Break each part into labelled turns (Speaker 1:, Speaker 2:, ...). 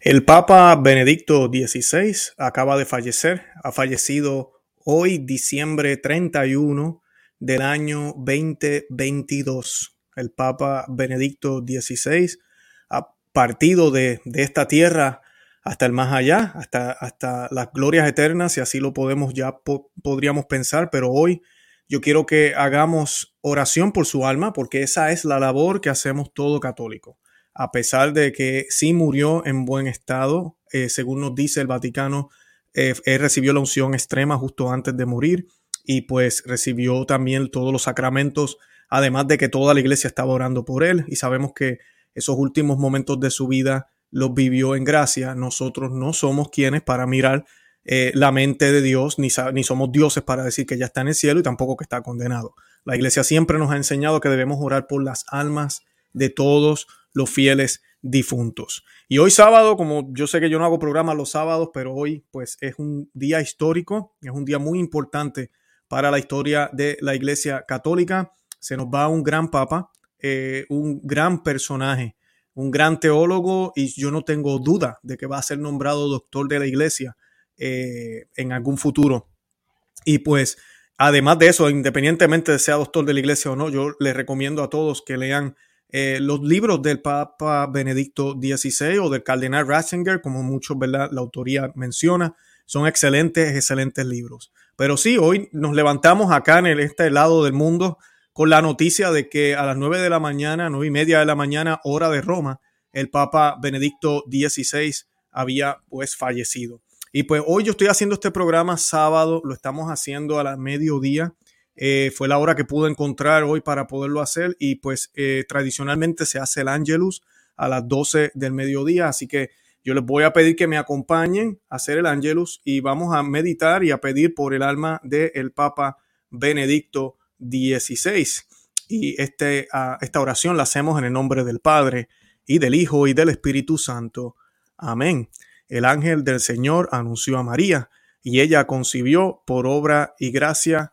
Speaker 1: El Papa Benedicto XVI acaba de fallecer, ha fallecido hoy, diciembre 31 del año 2022. El Papa Benedicto XVI ha partido de, esta tierra hasta el más allá, hasta, hasta las glorias eternas, si así lo podemos ya podríamos pensar, pero hoy yo quiero que hagamos oración por su alma, porque esa es la labor que hacemos todo católico a pesar de que sí murió en buen estado, eh, según nos dice el Vaticano, eh, él recibió la unción extrema justo antes de morir y pues recibió también todos los sacramentos, además de que toda la iglesia estaba orando por él y sabemos que esos últimos momentos de su vida los vivió en gracia. Nosotros no somos quienes para mirar eh, la mente de Dios, ni, ni somos dioses para decir que ya está en el cielo y tampoco que está condenado. La iglesia siempre nos ha enseñado que debemos orar por las almas de todos los fieles difuntos. Y hoy sábado, como yo sé que yo no hago programa los sábados, pero hoy pues es un día histórico, es un día muy importante para la historia de la Iglesia Católica. Se nos va un gran papa, eh, un gran personaje, un gran teólogo y yo no tengo duda de que va a ser nombrado doctor de la Iglesia eh, en algún futuro. Y pues además de eso, independientemente de sea doctor de la Iglesia o no, yo les recomiendo a todos que lean eh, los libros del Papa Benedicto XVI o del Cardenal Ratzinger, como muchos, ¿verdad? La autoría menciona, son excelentes, excelentes libros. Pero sí, hoy nos levantamos acá en este lado del mundo con la noticia de que a las 9 de la mañana, nueve y media de la mañana, hora de Roma, el Papa Benedicto XVI había pues fallecido. Y pues hoy yo estoy haciendo este programa sábado, lo estamos haciendo a la mediodía eh, fue la hora que pude encontrar hoy para poderlo hacer y pues eh, tradicionalmente se hace el Angelus a las 12 del mediodía, así que yo les voy a pedir que me acompañen a hacer el Angelus y vamos a meditar y a pedir por el alma del Papa Benedicto XVI. Y este, esta oración la hacemos en el nombre del Padre y del Hijo y del Espíritu Santo. Amén. El ángel del Señor anunció a María y ella concibió por obra y gracia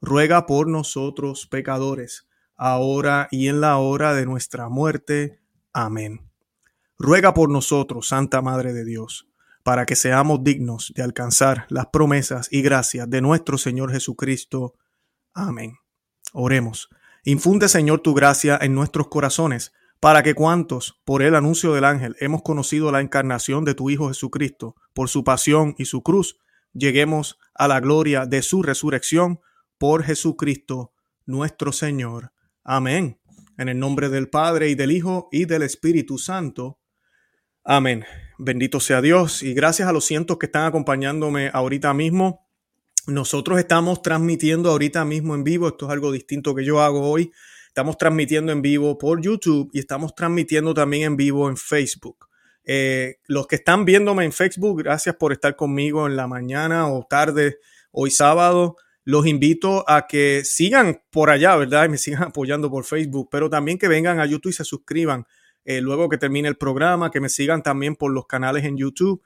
Speaker 1: ruega por nosotros pecadores, ahora y en la hora de nuestra muerte. Amén. Ruega por nosotros, Santa Madre de Dios, para que seamos dignos de alcanzar las promesas y gracias de nuestro Señor Jesucristo. Amén. Oremos. Infunde, Señor, tu gracia en nuestros corazones, para que cuantos, por el anuncio del ángel, hemos conocido la encarnación de tu Hijo Jesucristo, por su pasión y su cruz, lleguemos a la gloria de su resurrección por Jesucristo nuestro Señor. Amén. En el nombre del Padre y del Hijo y del Espíritu Santo. Amén. Bendito sea Dios y gracias a los cientos que están acompañándome ahorita mismo. Nosotros estamos transmitiendo ahorita mismo en vivo, esto es algo distinto que yo hago hoy. Estamos transmitiendo en vivo por YouTube y estamos transmitiendo también en vivo en Facebook. Eh, los que están viéndome en Facebook, gracias por estar conmigo en la mañana o tarde hoy sábado los invito a que sigan por allá, ¿verdad? Y me sigan apoyando por Facebook, pero también que vengan a YouTube y se suscriban eh, luego que termine el programa, que me sigan también por los canales en YouTube.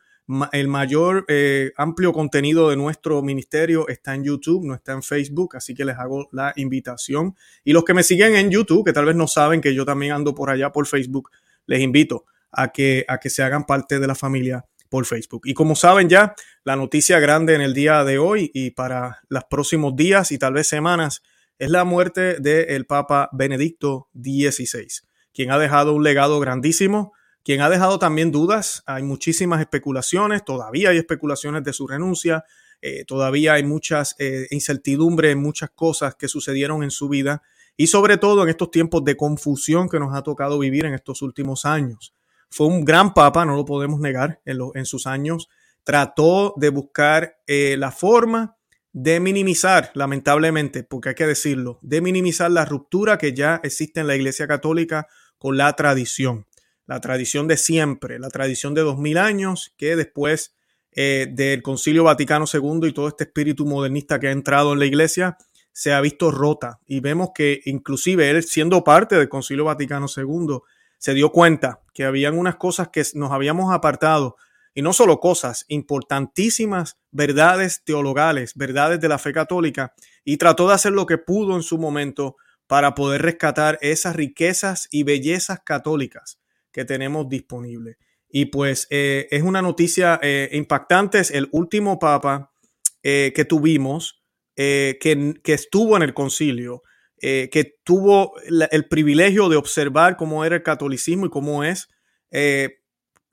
Speaker 1: el mayor eh, amplio contenido de nuestro ministerio está en YouTube, no está en Facebook, así que les hago la invitación. Y los que me siguen en YouTube, que tal vez no saben que yo también ando por allá por Facebook, les invito a que, a que se hagan parte de la familia por Facebook. Y como saben ya, la noticia grande en el día de hoy y para los próximos días y tal vez semanas es la muerte del Papa Benedicto XVI, quien ha dejado un legado grandísimo, quien ha dejado también dudas. Hay muchísimas especulaciones, todavía hay especulaciones de su renuncia. eh, todavía hay muchas eh, incertidumbres, muchas cosas que sucedieron en su vida y sobre todo en estos tiempos de confusión que nos ha tocado vivir en estos últimos años. Fue un gran papa, no lo podemos negar, en, sus años. Trató de buscar eh, la forma de minimizar, lamentablemente, porque hay que decirlo, de minimizar la ruptura que ya existe en la Iglesia Católica con la tradición. La tradición de siempre, la tradición de dos mil años, que después eh, del Concilio Vaticano II y todo este espíritu modernista que ha entrado en la Iglesia, se ha visto rota. Y vemos que inclusive él, siendo parte del Concilio Vaticano II, se dio cuenta que habían unas cosas que nos habíamos apartado, y no solo cosas, importantísimas verdades teologales, verdades de la fe católica, y trató de hacer lo que pudo en su momento para poder rescatar esas riquezas y bellezas católicas que tenemos disponibles. Y pues eh, es una noticia eh, impactante, es el último papa eh, que tuvimos que, que, estuvo en el concilio, eh, que tuvo el privilegio de observar cómo era el catolicismo y cómo es, eh,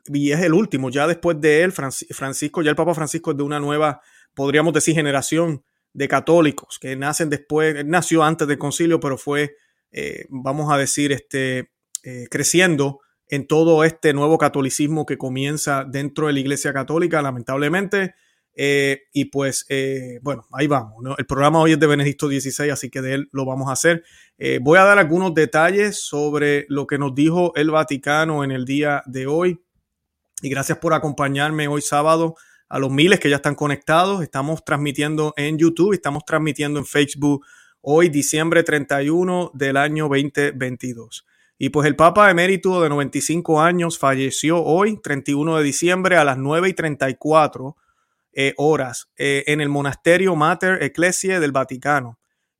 Speaker 1: y es el último, ya después de él, Francisco, ya el Papa Francisco es de una nueva, podríamos decir, generación de católicos que nacen después, nació antes del concilio, pero fue, eh, vamos a decir, este, creciendo en todo este nuevo catolicismo que comienza dentro de la Iglesia Católica, lamentablemente. Eh, y pues, eh, bueno, ahí vamos. El programa hoy es de Benedicto XVI, así que de él lo vamos a hacer. Eh, voy a dar algunos detalles sobre lo que nos dijo el Vaticano en el día de hoy. Y gracias por acompañarme hoy sábado a los miles que ya están conectados. Estamos transmitiendo en YouTube, estamos transmitiendo en Facebook hoy, diciembre 31 del año 2022. Y pues el Papa emérito de 95 años falleció hoy, 31 de diciembre, a las 9 y 34 eh, horas eh, en el monasterio Mater Ecclesiae del Vaticano.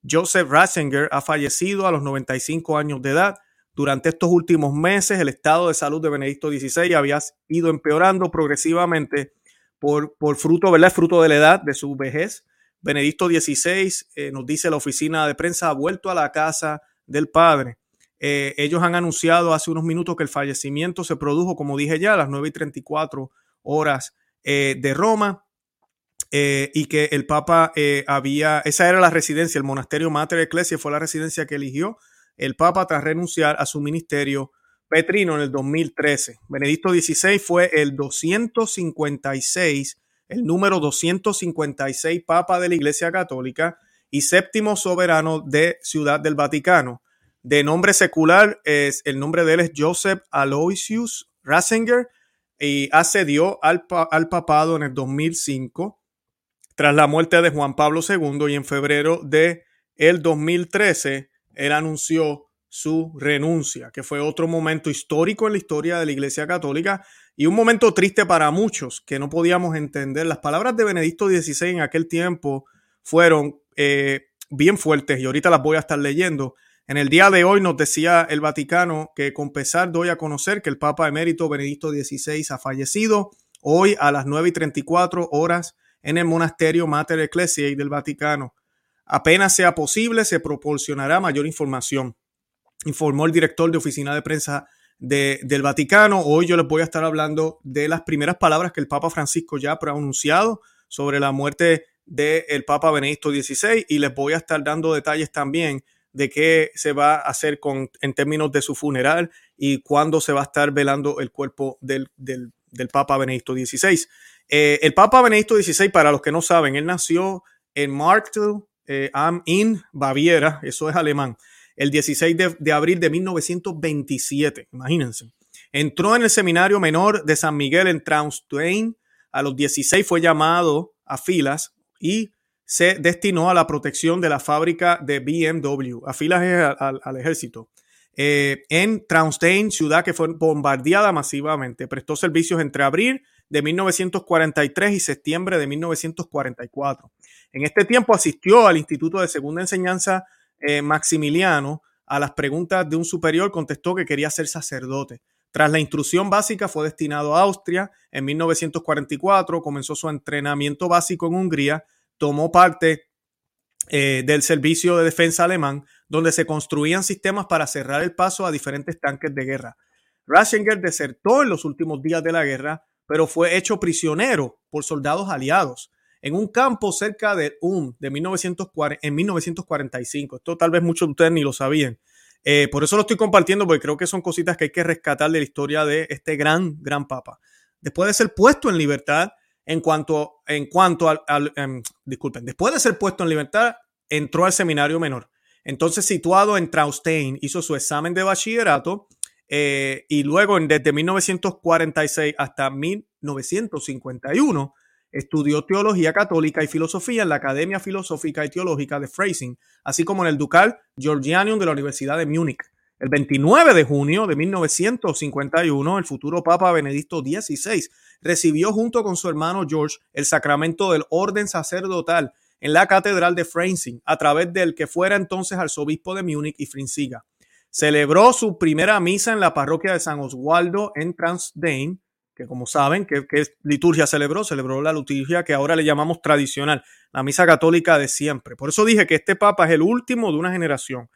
Speaker 1: Joseph Ratzinger ha fallecido a los 95 años de edad. Durante estos últimos meses, el estado de salud de Benedicto XVI había ido empeorando progresivamente por, por fruto, ¿verdad? Fruto de la edad, de su vejez. Benedicto XVI, eh, nos dice la oficina de prensa, ha vuelto a la casa del Padre. ellos han anunciado hace unos minutos que el fallecimiento se produjo, como dije ya, a las 9 y 34 horas de Roma. Eh, y que el Papa eh, había, esa era la residencia, el monasterio Mater Ecclesia fue la residencia que eligió el Papa tras renunciar a su ministerio petrino en el 2013. Benedicto XVI fue el 256, el número 256 Papa de la Iglesia Católica y séptimo soberano de Ciudad del Vaticano. De nombre secular, es, el nombre de él es Joseph Aloysius Ratzinger y accedió al, al papado en el 2005 tras la muerte de Juan Pablo II y en febrero de el 2013, él anunció su renuncia, que fue otro momento histórico en la historia de la Iglesia Católica y un momento triste para muchos que no podíamos entender. Las palabras de Benedicto XVI en aquel tiempo fueron eh, bien fuertes y ahorita las voy a estar leyendo. En el día de hoy nos decía el Vaticano que con pesar doy a conocer que el Papa emérito Benedicto XVI ha fallecido hoy a las 9 y 34 horas en el monasterio Mater Ecclesiae del Vaticano. Apenas sea posible, se proporcionará mayor información, informó el director de oficina de prensa del Vaticano. Hoy yo les voy a estar hablando de las primeras palabras que el Papa Francisco ya ha pronunciado sobre la muerte del Papa Benedicto XVI y les voy a estar dando detalles también de qué se va a hacer con, en términos de su funeral y cuándo se va a estar velando el cuerpo del, del, del Papa Benedicto XVI. Eh, el Papa Benedicto XVI, para los que no saben, él nació en Marktel eh, am Inn, Baviera, eso es alemán, el 16 de, abril de 1927, imagínense. Entró en el seminario menor de San Miguel en Traunstein, a los 16 fue llamado a filas y se destinó a la protección de la fábrica de BMW, a filas al, ejército. Eh, en Traunstein, ciudad que fue bombardeada masivamente, prestó servicios entre abril de 1943 y septiembre de 1944. En este tiempo asistió al Instituto de Segunda Enseñanza eh, Maximiliano. A las preguntas de un superior contestó que quería ser sacerdote. Tras la instrucción básica fue destinado a Austria. En 1944 comenzó su entrenamiento básico en Hungría. Tomó parte eh, del servicio de defensa alemán, donde se construían sistemas para cerrar el paso a diferentes tanques de guerra. Ratzinger desertó en los últimos días de la guerra, pero fue hecho prisionero por soldados aliados. en un campo cerca de UM de 1940, en 1945. Esto tal vez muchos de ustedes ni lo sabían. Eh, por eso lo estoy compartiendo, porque creo que son cositas que hay que rescatar de la historia de este gran, gran papa. Después de ser puesto en libertad, en cuanto, en cuanto al, em, disculpen, después de ser puesto en libertad, entró al seminario menor. Entonces, situado en Traustein, hizo su examen de bachillerato eh, y luego, desde 1946 hasta 1951, estudió teología católica y filosofía en la Academia Filosófica y Teológica de Freising, así como en el Ducal Georgianum de la Universidad de Múnich. El 29 de junio de 1951, el futuro Papa Benedicto XVI recibió junto con su hermano George el sacramento del orden sacerdotal en la Catedral de Freising, a través del que fuera entonces arzobispo de Múnich y Frinsiga. Celebró su primera misa en la parroquia de San Oswaldo en Transdain, que como saben, ¿qué, liturgia celebró? Celebró la liturgia que ahora le llamamos tradicional, la misa católica de siempre. Por eso dije que este papa es el último de una generación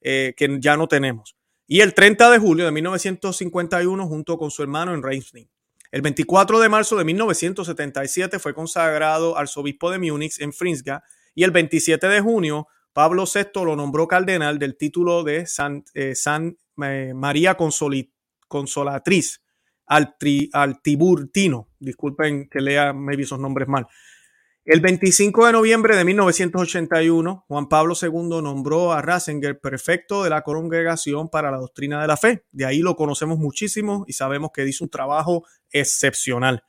Speaker 1: eh, que ya no tenemos. Y el 30 de julio de 1951, junto con su hermano en Rheinstein. El 24 de marzo de 1977 fue consagrado arzobispo de Múnich en Frinsga y el 27 de junio Pablo VI lo nombró cardenal del título de San, eh, San eh, María Consolatriz al, al, Tiburtino. Disculpen que lea maybe esos nombres mal. El 25 de noviembre de 1981, Juan Pablo II nombró a Ratzinger prefecto de la Congregación para la Doctrina de la Fe. De ahí lo conocemos muchísimo y sabemos que hizo un trabajo excepcional.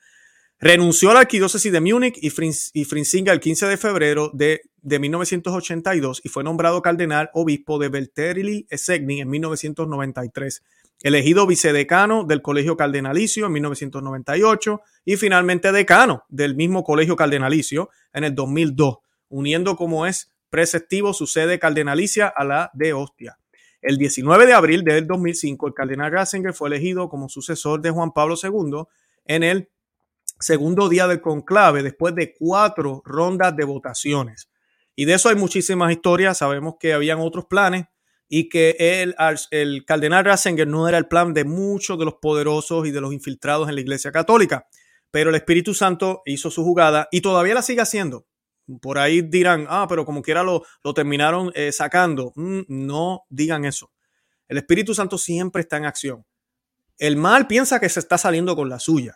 Speaker 1: Renunció a la arquidiócesis de Múnich y, Frinsinga el 15 de febrero de, 1982 y fue nombrado cardenal obispo de Belterli Segni en 1993. Elegido vicedecano del Colegio Cardenalicio en 1998 y finalmente decano del mismo Colegio Cardenalicio en el 2002, uniendo como es preceptivo su sede cardenalicia a la de Ostia. El 19 de abril del 2005, el cardenal Ratzinger fue elegido como sucesor de Juan Pablo II en el segundo día del conclave después de cuatro rondas de votaciones. Y de eso hay muchísimas historias. Sabemos que habían otros planes y que el, el cardenal Ratzinger no era el plan de muchos de los poderosos y de los infiltrados en la Iglesia Católica. Pero el Espíritu Santo hizo su jugada y todavía la sigue haciendo. Por ahí dirán, ah, pero como quiera lo, lo terminaron eh, sacando. Mm, no digan eso. El Espíritu Santo siempre está en acción. El mal piensa que se está saliendo con la suya.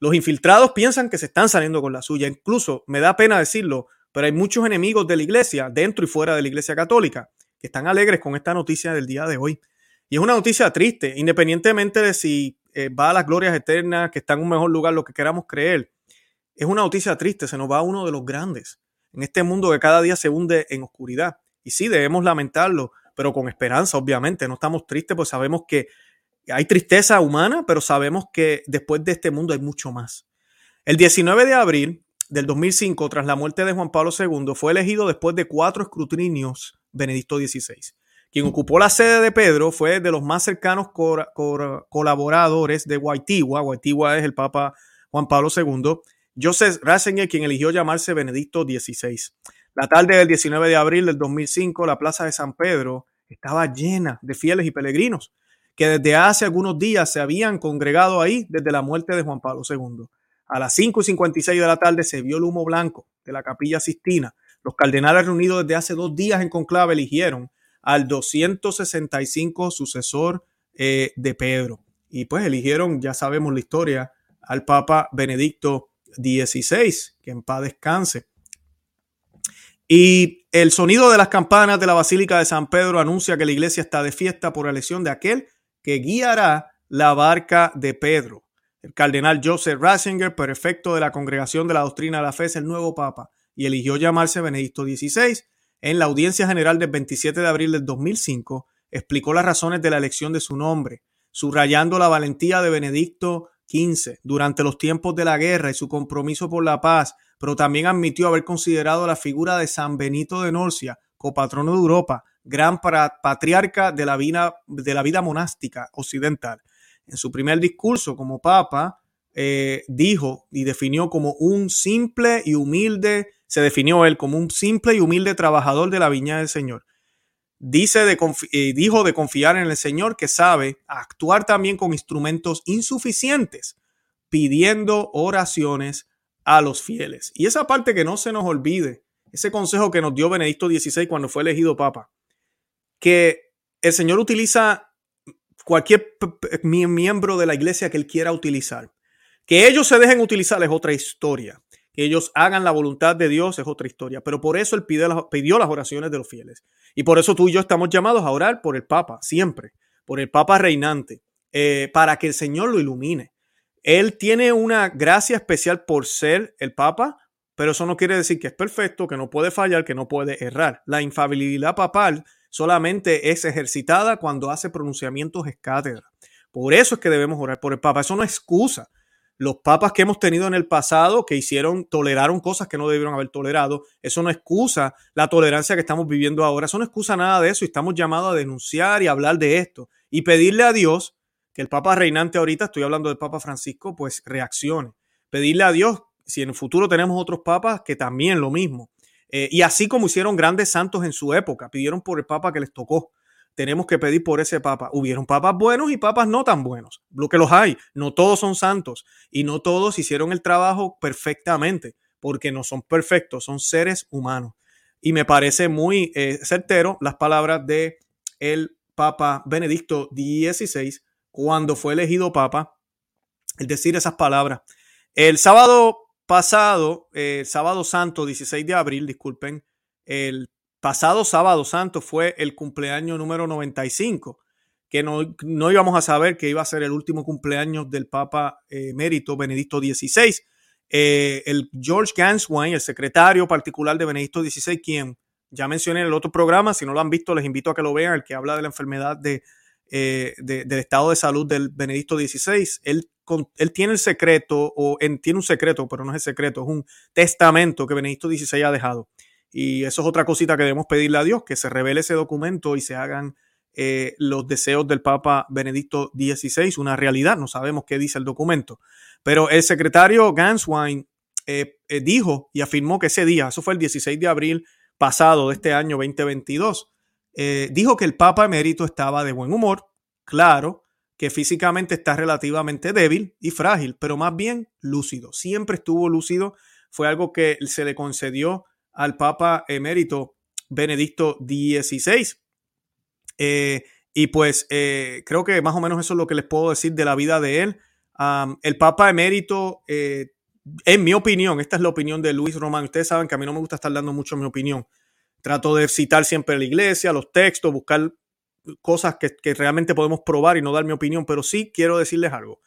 Speaker 1: Los infiltrados piensan que se están saliendo con la suya. Incluso, me da pena decirlo, pero hay muchos enemigos de la iglesia, dentro y fuera de la iglesia católica, que están alegres con esta noticia del día de hoy. Y es una noticia triste, independientemente de si eh, va a las glorias eternas, que está en un mejor lugar, lo que queramos creer. Es una noticia triste, se nos va uno de los grandes en este mundo que cada día se hunde en oscuridad. Y sí, debemos lamentarlo, pero con esperanza, obviamente. No estamos tristes, pues sabemos que hay tristeza humana, pero sabemos que después de este mundo hay mucho más. El 19 de abril del 2005, tras la muerte de Juan Pablo II, fue elegido después de cuatro escrutinios Benedicto XVI. Quien ocupó la sede de Pedro fue de los más cercanos colaboradores de Guaitigua. Guaitigua es el Papa Juan Pablo II. Joseph Ratzinger, quien eligió llamarse Benedicto XVI. La tarde del 19 de abril del 2005, la plaza de San Pedro estaba llena de fieles y peregrinos que desde hace algunos días se habían congregado ahí desde la muerte de Juan Pablo II. A las 5 y 56 de la tarde se vio el humo blanco de la capilla Sistina. Los cardenales reunidos desde hace dos días en conclave eligieron al 265 sucesor eh, de Pedro. Y pues eligieron, ya sabemos la historia, al Papa Benedicto XVI, que en paz descanse. Y el sonido de las campanas de la Basílica de San Pedro anuncia que la iglesia está de fiesta por elección de aquel que guiará la barca de Pedro. El cardenal Joseph Ratzinger, prefecto de la Congregación de la Doctrina de la Fe, es el nuevo papa y eligió llamarse Benedicto XVI. En la audiencia general del 27 de abril del 2005, explicó las razones de la elección de su nombre, subrayando la valentía de Benedicto XV durante los tiempos de la guerra y su compromiso por la paz, pero también admitió haber considerado la figura de San Benito de Norcia, copatrono de Europa, gran patriarca de la, vida, monástica occidental. En su primer discurso como papa, eh, dijo y definió como un simple y humilde, se definió él como un simple y humilde trabajador de la viña del Señor. Dice de eh, dijo de confiar en el Señor que sabe actuar también con instrumentos insuficientes, pidiendo oraciones a los fieles. Y esa parte que no se nos olvide, ese consejo que nos dio Benedicto XVI cuando fue elegido papa, que el Señor utiliza cualquier miembro de la iglesia que él quiera utilizar. Que ellos se dejen utilizar es otra historia. Que ellos hagan la voluntad de Dios es otra historia. Pero por eso él pidió las oraciones de los fieles. Y por eso tú y yo estamos llamados a orar por el Papa, siempre, por el Papa reinante, eh, para que el Señor lo ilumine. Él tiene una gracia especial por ser el Papa, pero eso no quiere decir que es perfecto, que no puede fallar, que no puede errar. La infabilidad papal solamente es ejercitada cuando hace pronunciamientos escátedra. Por eso es que debemos orar por el Papa. Eso no es excusa. Los papas que hemos tenido en el pasado, que hicieron, toleraron cosas que no debieron haber tolerado, eso no excusa la tolerancia que estamos viviendo ahora. Eso no excusa nada de eso y estamos llamados a denunciar y hablar de esto y pedirle a Dios que el Papa reinante ahorita, estoy hablando del Papa Francisco, pues reaccione. Pedirle a Dios, si en el futuro tenemos otros papas, que también lo mismo. Eh, y así como hicieron grandes santos en su época, pidieron por el Papa que les tocó. Tenemos que pedir por ese Papa. Hubieron papas buenos y papas no tan buenos. Lo que los hay. No todos son santos y no todos hicieron el trabajo perfectamente, porque no son perfectos, son seres humanos. Y me parece muy eh, certero las palabras de el Papa Benedicto XVI cuando fue elegido Papa, el decir esas palabras. El sábado pasado, el sábado santo, 16 de abril, disculpen, el pasado sábado santo fue el cumpleaños número 95, que no, no íbamos a saber que iba a ser el último cumpleaños del Papa emérito Benedicto XVI. Eh, el George Ganswein, el secretario particular de Benedicto XVI, quien ya mencioné en el otro programa, si no lo han visto, les invito a que lo vean, el que habla de la enfermedad de, eh, del estado de salud del Benedicto XVI. Él él tiene el secreto, o tiene un secreto, pero no es el secreto, es un testamento que Benedicto XVI ha dejado. Y eso es otra cosita que debemos pedirle a Dios, que se revele ese documento y se hagan eh, los deseos del Papa Benedicto XVI una realidad. No sabemos qué dice el documento. Pero el secretario Ganswein eh, eh, dijo y afirmó que ese día, eso fue el 16 de abril pasado de este año 2022, dijo que el Papa emérito estaba de buen humor, claro, que físicamente está relativamente débil y frágil, pero más bien lúcido. Siempre estuvo lúcido. Fue algo que se le concedió al Papa emérito Benedicto XVI. Eh, y pues eh, creo que más o menos eso es lo que les puedo decir de la vida de él. el Papa emérito, eh, en mi opinión, esta es la opinión de Luis Román. Ustedes saben que a mí no me gusta estar dando mucho mi opinión. Trato de citar siempre la iglesia, los textos, buscar cosas que, realmente podemos probar y no dar mi opinión, pero sí quiero decirles algo.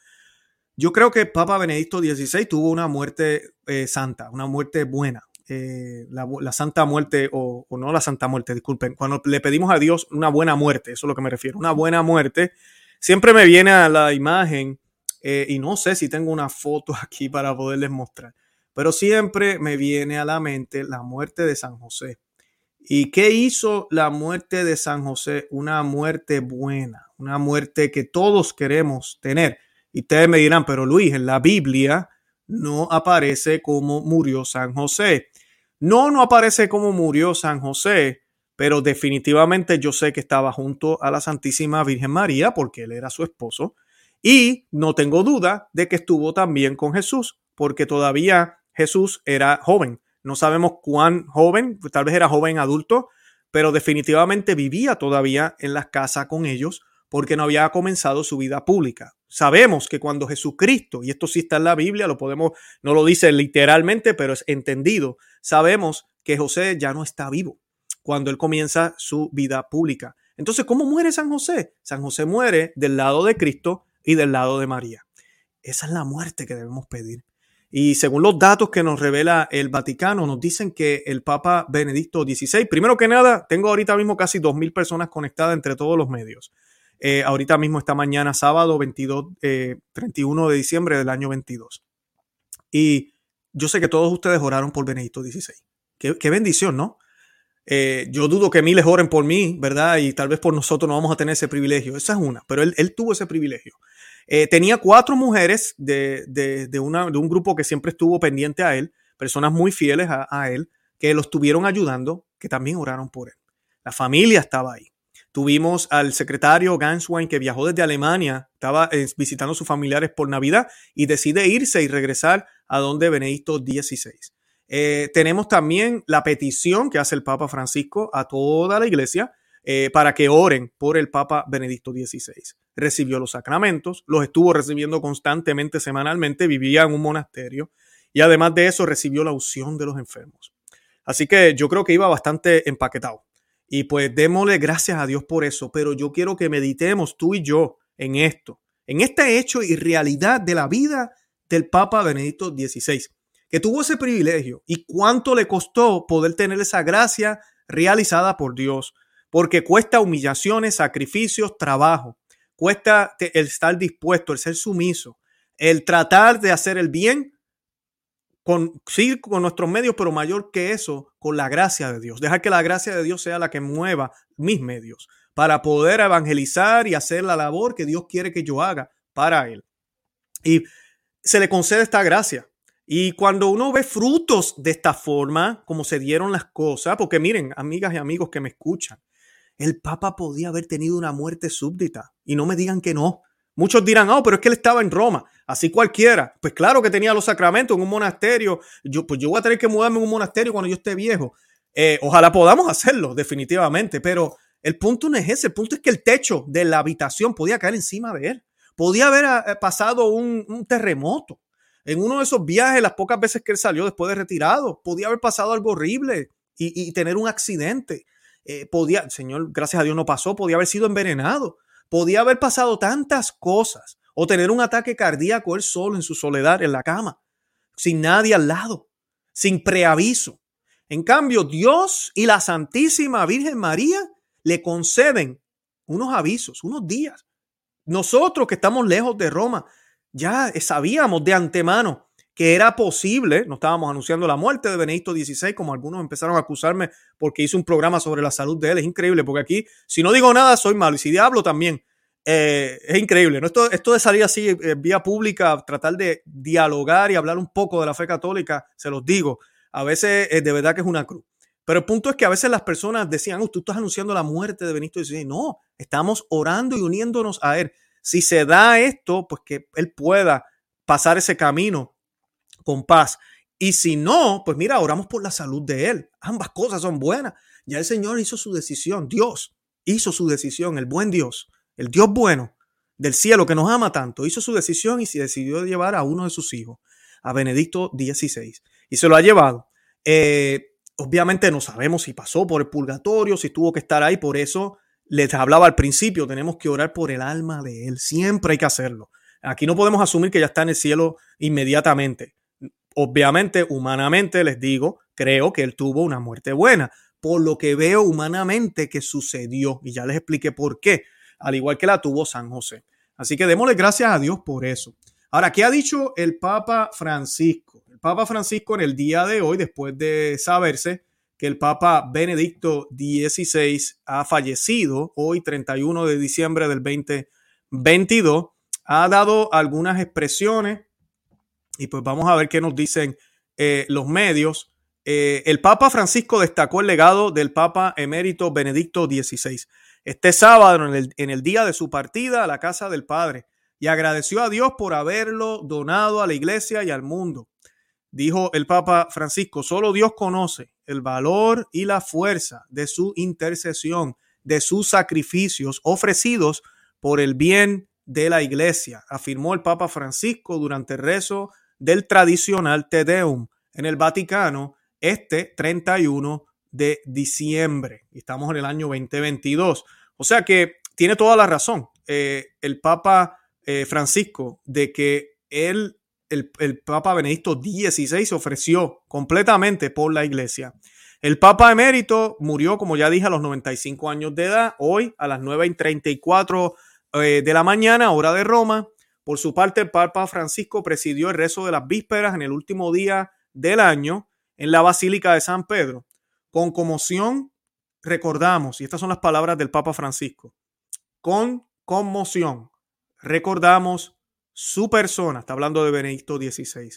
Speaker 1: Yo creo que Papa Benedicto XVI tuvo una muerte eh, santa, una muerte buena. Eh, la, santa muerte, o, no la santa muerte, disculpen, cuando le pedimos a Dios una buena muerte, eso es lo que me refiero, una buena muerte, siempre me viene a la imagen, eh, y no sé si tengo una foto aquí para poderles mostrar, pero siempre me viene a la mente la muerte de San José. ¿Y qué hizo la muerte de San José? Una muerte buena, una muerte que todos queremos tener. Y ustedes me dirán, pero Luis, en la Biblia no aparece cómo murió San José. No, no aparece cómo murió San José, pero definitivamente yo sé que estaba junto a la Santísima Virgen María porque él era su esposo. Y no tengo duda de que estuvo también con Jesús, porque todavía Jesús era joven. No sabemos cuán joven, tal vez era joven adulto, pero definitivamente vivía todavía en la casa con ellos porque no había comenzado su vida pública. Sabemos que cuando Jesucristo, y esto sí está en la Biblia, lo podemos, no lo dice literalmente, pero es entendido, sabemos que José ya no está vivo cuando él comienza su vida pública. Entonces, ¿cómo muere San José? San José muere del lado de Cristo y del lado de María. Esa es la muerte que debemos pedir. Y según los datos que nos revela el Vaticano, nos dicen que el Papa Benedicto XVI, primero que nada, tengo ahorita mismo casi 2.000 personas conectadas entre todos los medios. Eh, ahorita mismo esta mañana, sábado 22, 31 eh, de diciembre del año 22. Y yo sé que todos ustedes oraron por Benedicto XVI. Qué, bendición, ¿no? Eh, yo dudo que miles oren por mí, ¿verdad? Y tal vez por nosotros no vamos a tener ese privilegio. Esa es una, pero él, él tuvo ese privilegio. Eh, tenía cuatro mujeres de, de, una, de, un grupo que siempre estuvo pendiente a él, personas muy fieles a, él, que lo estuvieron ayudando, que también oraron por él. La familia estaba ahí. Tuvimos al secretario Ganswein que viajó desde Alemania, estaba eh, visitando a sus familiares por Navidad y decide irse y regresar a donde Benedicto XVI. Eh, tenemos también la petición que hace el Papa Francisco a toda la iglesia para que oren por el Papa Benedicto XVI. Recibió los sacramentos, los estuvo recibiendo constantemente, semanalmente, vivía en un monasterio y además de eso recibió la unción de los enfermos. Así que yo creo que iba bastante empaquetado. Y pues démosle gracias a Dios por eso, pero yo quiero que meditemos tú y yo en esto, en este hecho y realidad de la vida del Papa Benedicto XVI, que tuvo ese privilegio y cuánto le costó poder tener esa gracia realizada por Dios, porque cuesta humillaciones, sacrificios, trabajo, cuesta el estar dispuesto, el ser sumiso, el tratar de hacer el bien con, sí, con nuestros medios, pero mayor que eso, con la gracia de Dios. Dejar que la gracia de Dios sea la que mueva mis medios para poder evangelizar y hacer la labor que Dios quiere que yo haga para Él. Y se le concede esta gracia. Y cuando uno ve frutos de esta forma, como se dieron las cosas, porque miren, amigas y amigos que me escuchan, el Papa podía haber tenido una muerte súbdita. Y no me digan que no. Muchos dirán, oh, pero es que él estaba en Roma, así cualquiera. Pues claro que tenía los sacramentos en un monasterio. Yo, pues yo voy a tener que mudarme en un monasterio cuando yo esté viejo. Eh, ojalá podamos hacerlo, definitivamente, pero el punto no es ese. El punto es que el techo de la habitación podía caer encima de él. Podía haber eh, pasado un, terremoto. En uno de esos viajes, las pocas veces que él salió después de retirado, podía haber pasado algo horrible y, tener un accidente. Eh, podía, Señor, gracias a Dios no pasó, podía haber sido envenenado Podía haber pasado tantas cosas o tener un ataque cardíaco él solo en su soledad en la cama, sin nadie al lado, sin preaviso. En cambio, Dios y la Santísima Virgen María le conceden unos avisos, unos días. Nosotros que estamos lejos de Roma, ya sabíamos de antemano que era posible, no estábamos anunciando la muerte de Benedicto XVI, como algunos empezaron a acusarme porque hice un programa sobre la salud de él. Es increíble, porque aquí, si no digo nada, soy malo. Y si hablo también, eh, es increíble. ¿no? Esto, esto de salir así, eh, vía pública, tratar de dialogar y hablar un poco de la fe católica, se los digo, a veces eh, de verdad que es una cruz. Pero el punto es que a veces las personas decían, oh, tú estás anunciando la muerte de Benedicto XVI. No, estamos orando y uniéndonos a él. Si se da esto, pues que él pueda pasar ese camino con paz. Y si no, pues mira, oramos por la salud de él. Ambas cosas son buenas. Ya el Señor hizo su decisión. Dios hizo su decisión. El buen Dios, el Dios bueno del cielo que nos ama tanto, hizo su decisión y se decidió llevar a uno de sus hijos, a Benedicto XVI. Y se lo ha llevado. Eh, obviamente no sabemos si pasó por el purgatorio, si tuvo que estar ahí. Por eso les hablaba al principio, tenemos que orar por el alma de él. Siempre hay que hacerlo. Aquí no podemos asumir que ya está en el cielo inmediatamente. Obviamente, humanamente, les digo, creo que él tuvo una muerte buena, por lo que veo humanamente que sucedió, y ya les expliqué por qué, al igual que la tuvo San José. Así que démosle gracias a Dios por eso. Ahora, ¿qué ha dicho el Papa Francisco? El Papa Francisco en el día de hoy, después de saberse que el Papa Benedicto XVI ha fallecido hoy, 31 de diciembre del 2022, ha dado algunas expresiones y pues vamos a ver qué nos dicen eh, los medios. Eh, el Papa Francisco destacó el legado del Papa emérito Benedicto XVI este sábado en el, en el día de su partida a la casa del Padre y agradeció a Dios por haberlo donado a la iglesia y al mundo. Dijo el Papa Francisco, solo Dios conoce el valor y la fuerza de su intercesión, de sus sacrificios ofrecidos por el bien de la iglesia, afirmó el Papa Francisco durante el rezo del tradicional Te Deum en el Vaticano este 31 de diciembre. Estamos en el año 2022. O sea que tiene toda la razón eh, el Papa eh, Francisco de que él, el, el Papa Benedicto XVI se ofreció completamente por la iglesia. El Papa emérito murió, como ya dije, a los 95 años de edad, hoy a las 9 y 34 eh, de la mañana, hora de Roma. Por su parte, el Papa Francisco presidió el rezo de las vísperas en el último día del año en la Basílica de San Pedro. Con conmoción recordamos, y estas son las palabras del Papa Francisco, con conmoción recordamos su persona, está hablando de Benedicto XVI,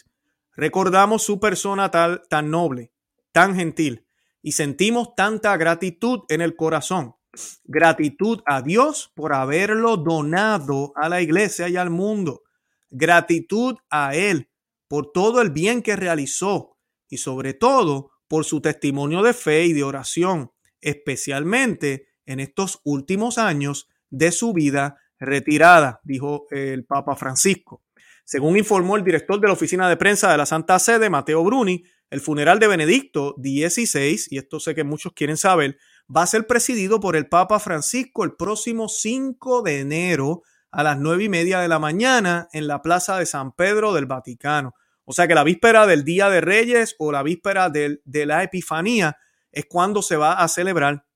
Speaker 1: recordamos su persona tal, tan noble, tan gentil, y sentimos tanta gratitud en el corazón Gratitud a Dios por haberlo donado a la iglesia y al mundo. Gratitud a Él por todo el bien que realizó y sobre todo por su testimonio de fe y de oración, especialmente en estos últimos años de su vida retirada, dijo el Papa Francisco. Según informó el director de la oficina de prensa de la Santa Sede, Mateo Bruni, el funeral de Benedicto XVI, y esto sé que muchos quieren saber, va a ser presidido por el Papa Francisco el próximo 5 de enero a las nueve y media de la mañana en la Plaza de San Pedro del Vaticano. O sea que la víspera del Día de Reyes o la víspera de la Epifanía es cuando se va a celebrar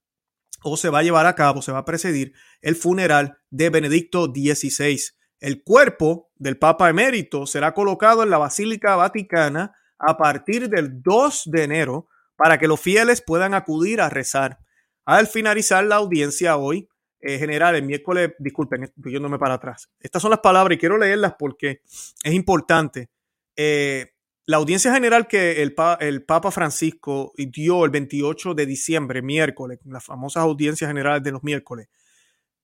Speaker 1: o se va a llevar a cabo, se va a presidir el funeral de Benedicto XVI. El cuerpo del Papa emérito será colocado en la Basílica Vaticana a partir del 2 de enero para que los fieles puedan acudir a rezar. Al finalizar la audiencia hoy, eh, general, el miércoles, disculpen, estoy yéndome para atrás. Estas son las palabras y quiero leerlas porque es importante. Eh, la audiencia general que el, el, Papa Francisco dio el 28 de diciembre, miércoles, las famosas audiencias generales de los miércoles,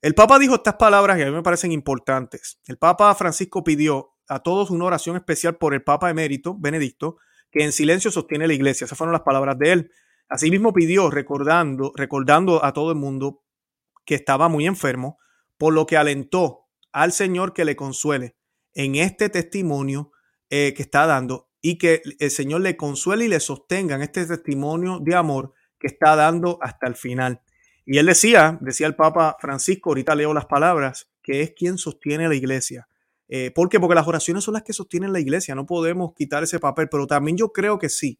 Speaker 1: el Papa dijo estas palabras y a mí me parecen importantes. El Papa Francisco pidió a todos una oración especial por el Papa emérito, Benedicto, que en silencio sostiene la iglesia. Esas fueron las palabras de él. Asimismo pidió, recordando, recordando a todo el mundo que estaba muy enfermo, por lo que alentó al Señor que le consuele en este testimonio eh, que está dando y que el Señor le consuele y le sostenga en este testimonio de amor que está dando hasta el final. Y él decía, decía el Papa Francisco, ahorita leo las palabras, que es quien sostiene la iglesia. Eh, ¿Por qué? Porque las oraciones son las que sostienen la iglesia, no podemos quitar ese papel, pero también yo creo que sí,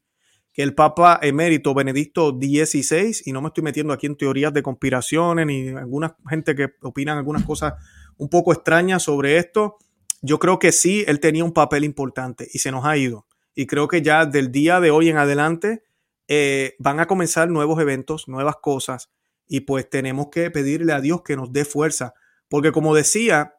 Speaker 1: que el Papa emérito Benedicto XVI, y no me estoy metiendo aquí en teorías de conspiraciones ni alguna gente que opinan algunas cosas un poco extrañas sobre esto, yo creo que sí, él tenía un papel importante y se nos ha ido. Y creo que ya del día de hoy en adelante eh, van a comenzar nuevos eventos, nuevas cosas y pues tenemos que pedirle a Dios que nos dé fuerza, porque como decía,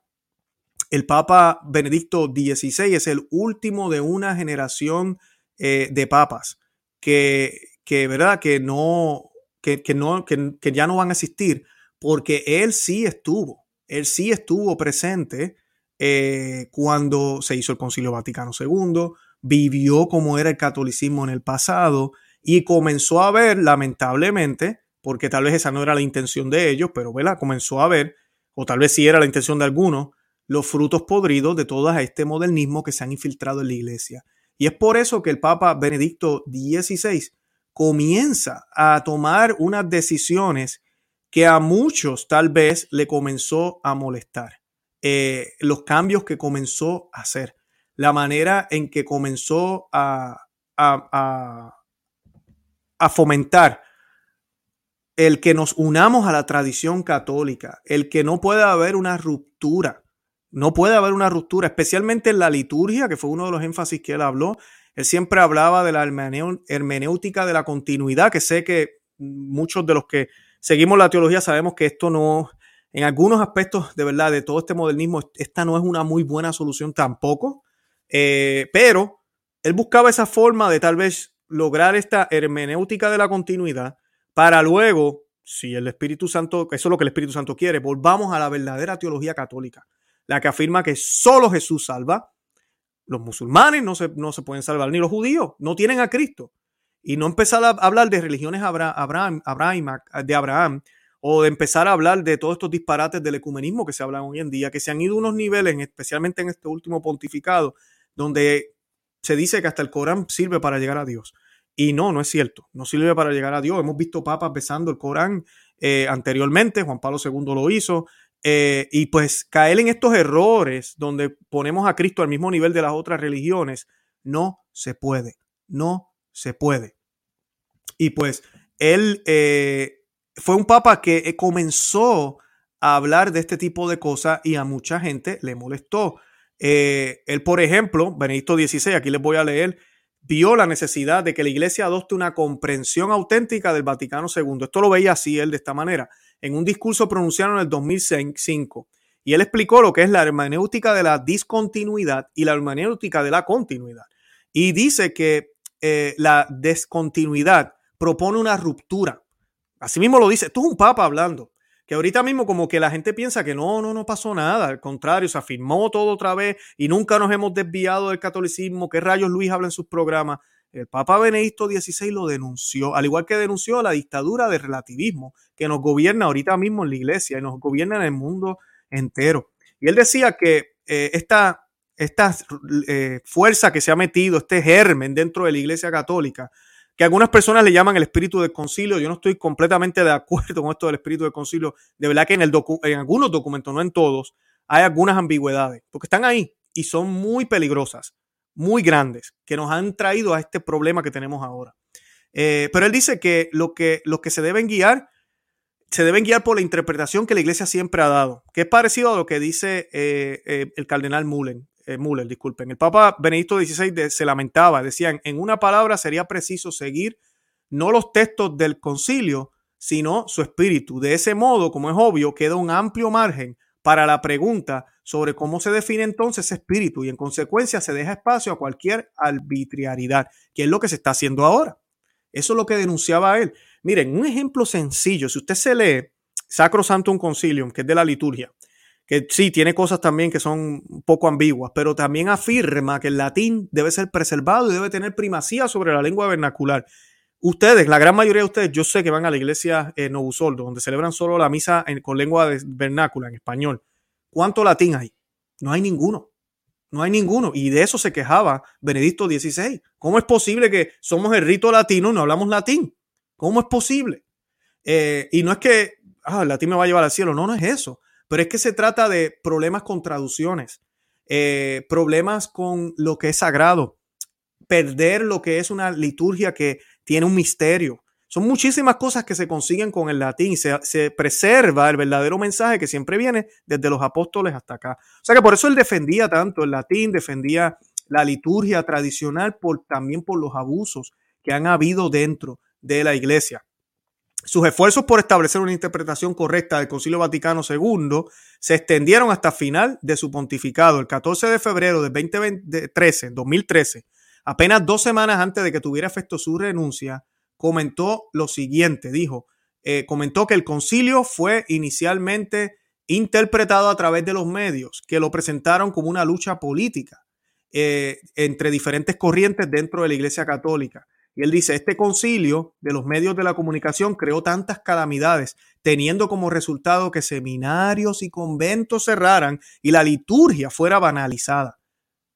Speaker 1: el Papa Benedicto XVI es el último de una generación eh, de papas que, que, ¿verdad? que, no, que, no que, ya no van a existir, porque él sí estuvo, él sí estuvo presente eh, cuando se hizo el Concilio Vaticano II, vivió como era el catolicismo en el pasado y comenzó a ver, lamentablemente, porque tal vez esa no era la intención de ellos, pero ¿verdad? comenzó a ver, o tal vez sí era la intención de algunos, los frutos podridos de todo este modernismo que se han infiltrado en la iglesia. Y es por eso que el Papa Benedicto XVI comienza a tomar unas decisiones que a muchos tal vez le comenzó a molestar. Eh, los cambios que comenzó a hacer, la manera en que comenzó a, a, a, a fomentar el que nos unamos a la tradición católica, el que no pueda haber una ruptura, no puede haber una ruptura, especialmente en la liturgia, que fue uno de los énfasis que él habló. Él siempre hablaba de la hermenéutica de la continuidad, que sé que muchos de los que seguimos la teología sabemos que esto no, en algunos aspectos de verdad de todo este modernismo, esta no es una muy buena solución tampoco, eh, pero él buscaba esa forma de tal vez lograr esta hermenéutica de la continuidad para luego, si el Espíritu Santo, eso es lo que el Espíritu Santo quiere, volvamos a la verdadera teología católica, la que afirma que solo Jesús salva. Los musulmanes no se, no se pueden salvar, ni los judíos no tienen a Cristo. Y no empezar a hablar de religiones de Abraham o de empezar a hablar de todos estos disparates del ecumenismo que se hablan hoy en día, que se han ido unos niveles, especialmente en este último pontificado, donde se dice que hasta el Corán sirve para llegar a Dios. Y no, no es cierto. No sirve para llegar a Dios. Hemos visto papas besando el Corán eh, anteriormente. Juan Pablo II lo hizo. Eh, y pues caer en estos errores donde ponemos a Cristo al mismo nivel de las otras religiones, no se puede. No se puede. Y pues él eh, fue un papa que comenzó a hablar de este tipo de cosas y a mucha gente le molestó. él, por ejemplo, Benedicto XVI, aquí les voy a leer vio la necesidad de que la iglesia adopte una comprensión auténtica del Vaticano II. Esto lo veía así él de esta manera, en un discurso pronunciado en el 2005. Y él explicó lo que es la hermenéutica de la discontinuidad y la hermenéutica de la continuidad. Y dice que eh, la descontinuidad propone una ruptura. Asimismo lo dice, tú es un papa hablando. que ahorita mismo como que la gente piensa que no, no, no pasó nada, al contrario, se afirmó todo otra vez y nunca nos hemos desviado del catolicismo, qué rayos Luis habla en sus programas. El Papa Benedicto XVI lo denunció, al igual que denunció la dictadura del relativismo que nos gobierna ahorita mismo en la iglesia y nos gobierna en el mundo entero. Y él decía que eh, esta, esta eh, fuerza que se ha metido, este germen dentro de la iglesia católica, que algunas personas le llaman el espíritu del concilio. Yo no estoy completamente de acuerdo con esto del espíritu del concilio. De verdad que en, el en algunos documentos, no en todos, hay algunas ambigüedades, porque están ahí y son muy peligrosas, muy grandes, que nos han traído a este problema que tenemos ahora. Eh, pero él dice que lo que, lo que se deben guiar, se deben guiar por la interpretación que la iglesia siempre ha dado, que es parecido a lo que dice eh, eh, el cardenal Mullen. Eh, Müller, disculpen. El Papa Benedicto XVI se lamentaba, decían, en una palabra sería preciso seguir no los textos del concilio, sino su espíritu. De ese modo, como es obvio, queda un amplio margen para la pregunta sobre cómo se define entonces espíritu y en consecuencia se deja espacio a cualquier arbitrariedad, que es lo que se está haciendo ahora. Eso es lo que denunciaba él. Miren, un ejemplo sencillo, si usted se lee Sacro Santum Concilium, que es de la liturgia, que sí, tiene cosas también que son un poco ambiguas, pero también afirma que el latín debe ser preservado y debe tener primacía sobre la lengua vernacular. Ustedes, la gran mayoría de ustedes, yo sé que van a la iglesia en Novusoldo, donde celebran solo la misa con lengua vernácula, en español. ¿Cuánto latín hay? No hay ninguno. No hay ninguno. Y de eso se quejaba Benedicto XVI. ¿Cómo es posible que somos el rito latino y no hablamos latín? ¿Cómo es posible? Eh, y no es que ah, el latín me va a llevar al cielo. No, no es eso pero es que se trata de problemas con traducciones, eh, problemas con lo que es sagrado, perder lo que es una liturgia que tiene un misterio. Son muchísimas cosas que se consiguen con el latín. Se, se preserva el verdadero mensaje que siempre viene desde los apóstoles hasta acá. O sea que por eso él defendía tanto el latín, defendía la liturgia tradicional, por, también por los abusos que han habido dentro de la iglesia. Sus esfuerzos por establecer una interpretación correcta del Concilio Vaticano II se extendieron hasta final de su pontificado, el 14 de febrero de 2013, 2013, apenas dos semanas antes de que tuviera efecto su renuncia, comentó lo siguiente, dijo, eh, comentó que el concilio fue inicialmente interpretado a través de los medios, que lo presentaron como una lucha política eh, entre diferentes corrientes dentro de la Iglesia Católica y él dice, este concilio de los medios de la comunicación creó tantas calamidades, teniendo como resultado que seminarios y conventos cerraran y la liturgia fuera banalizada.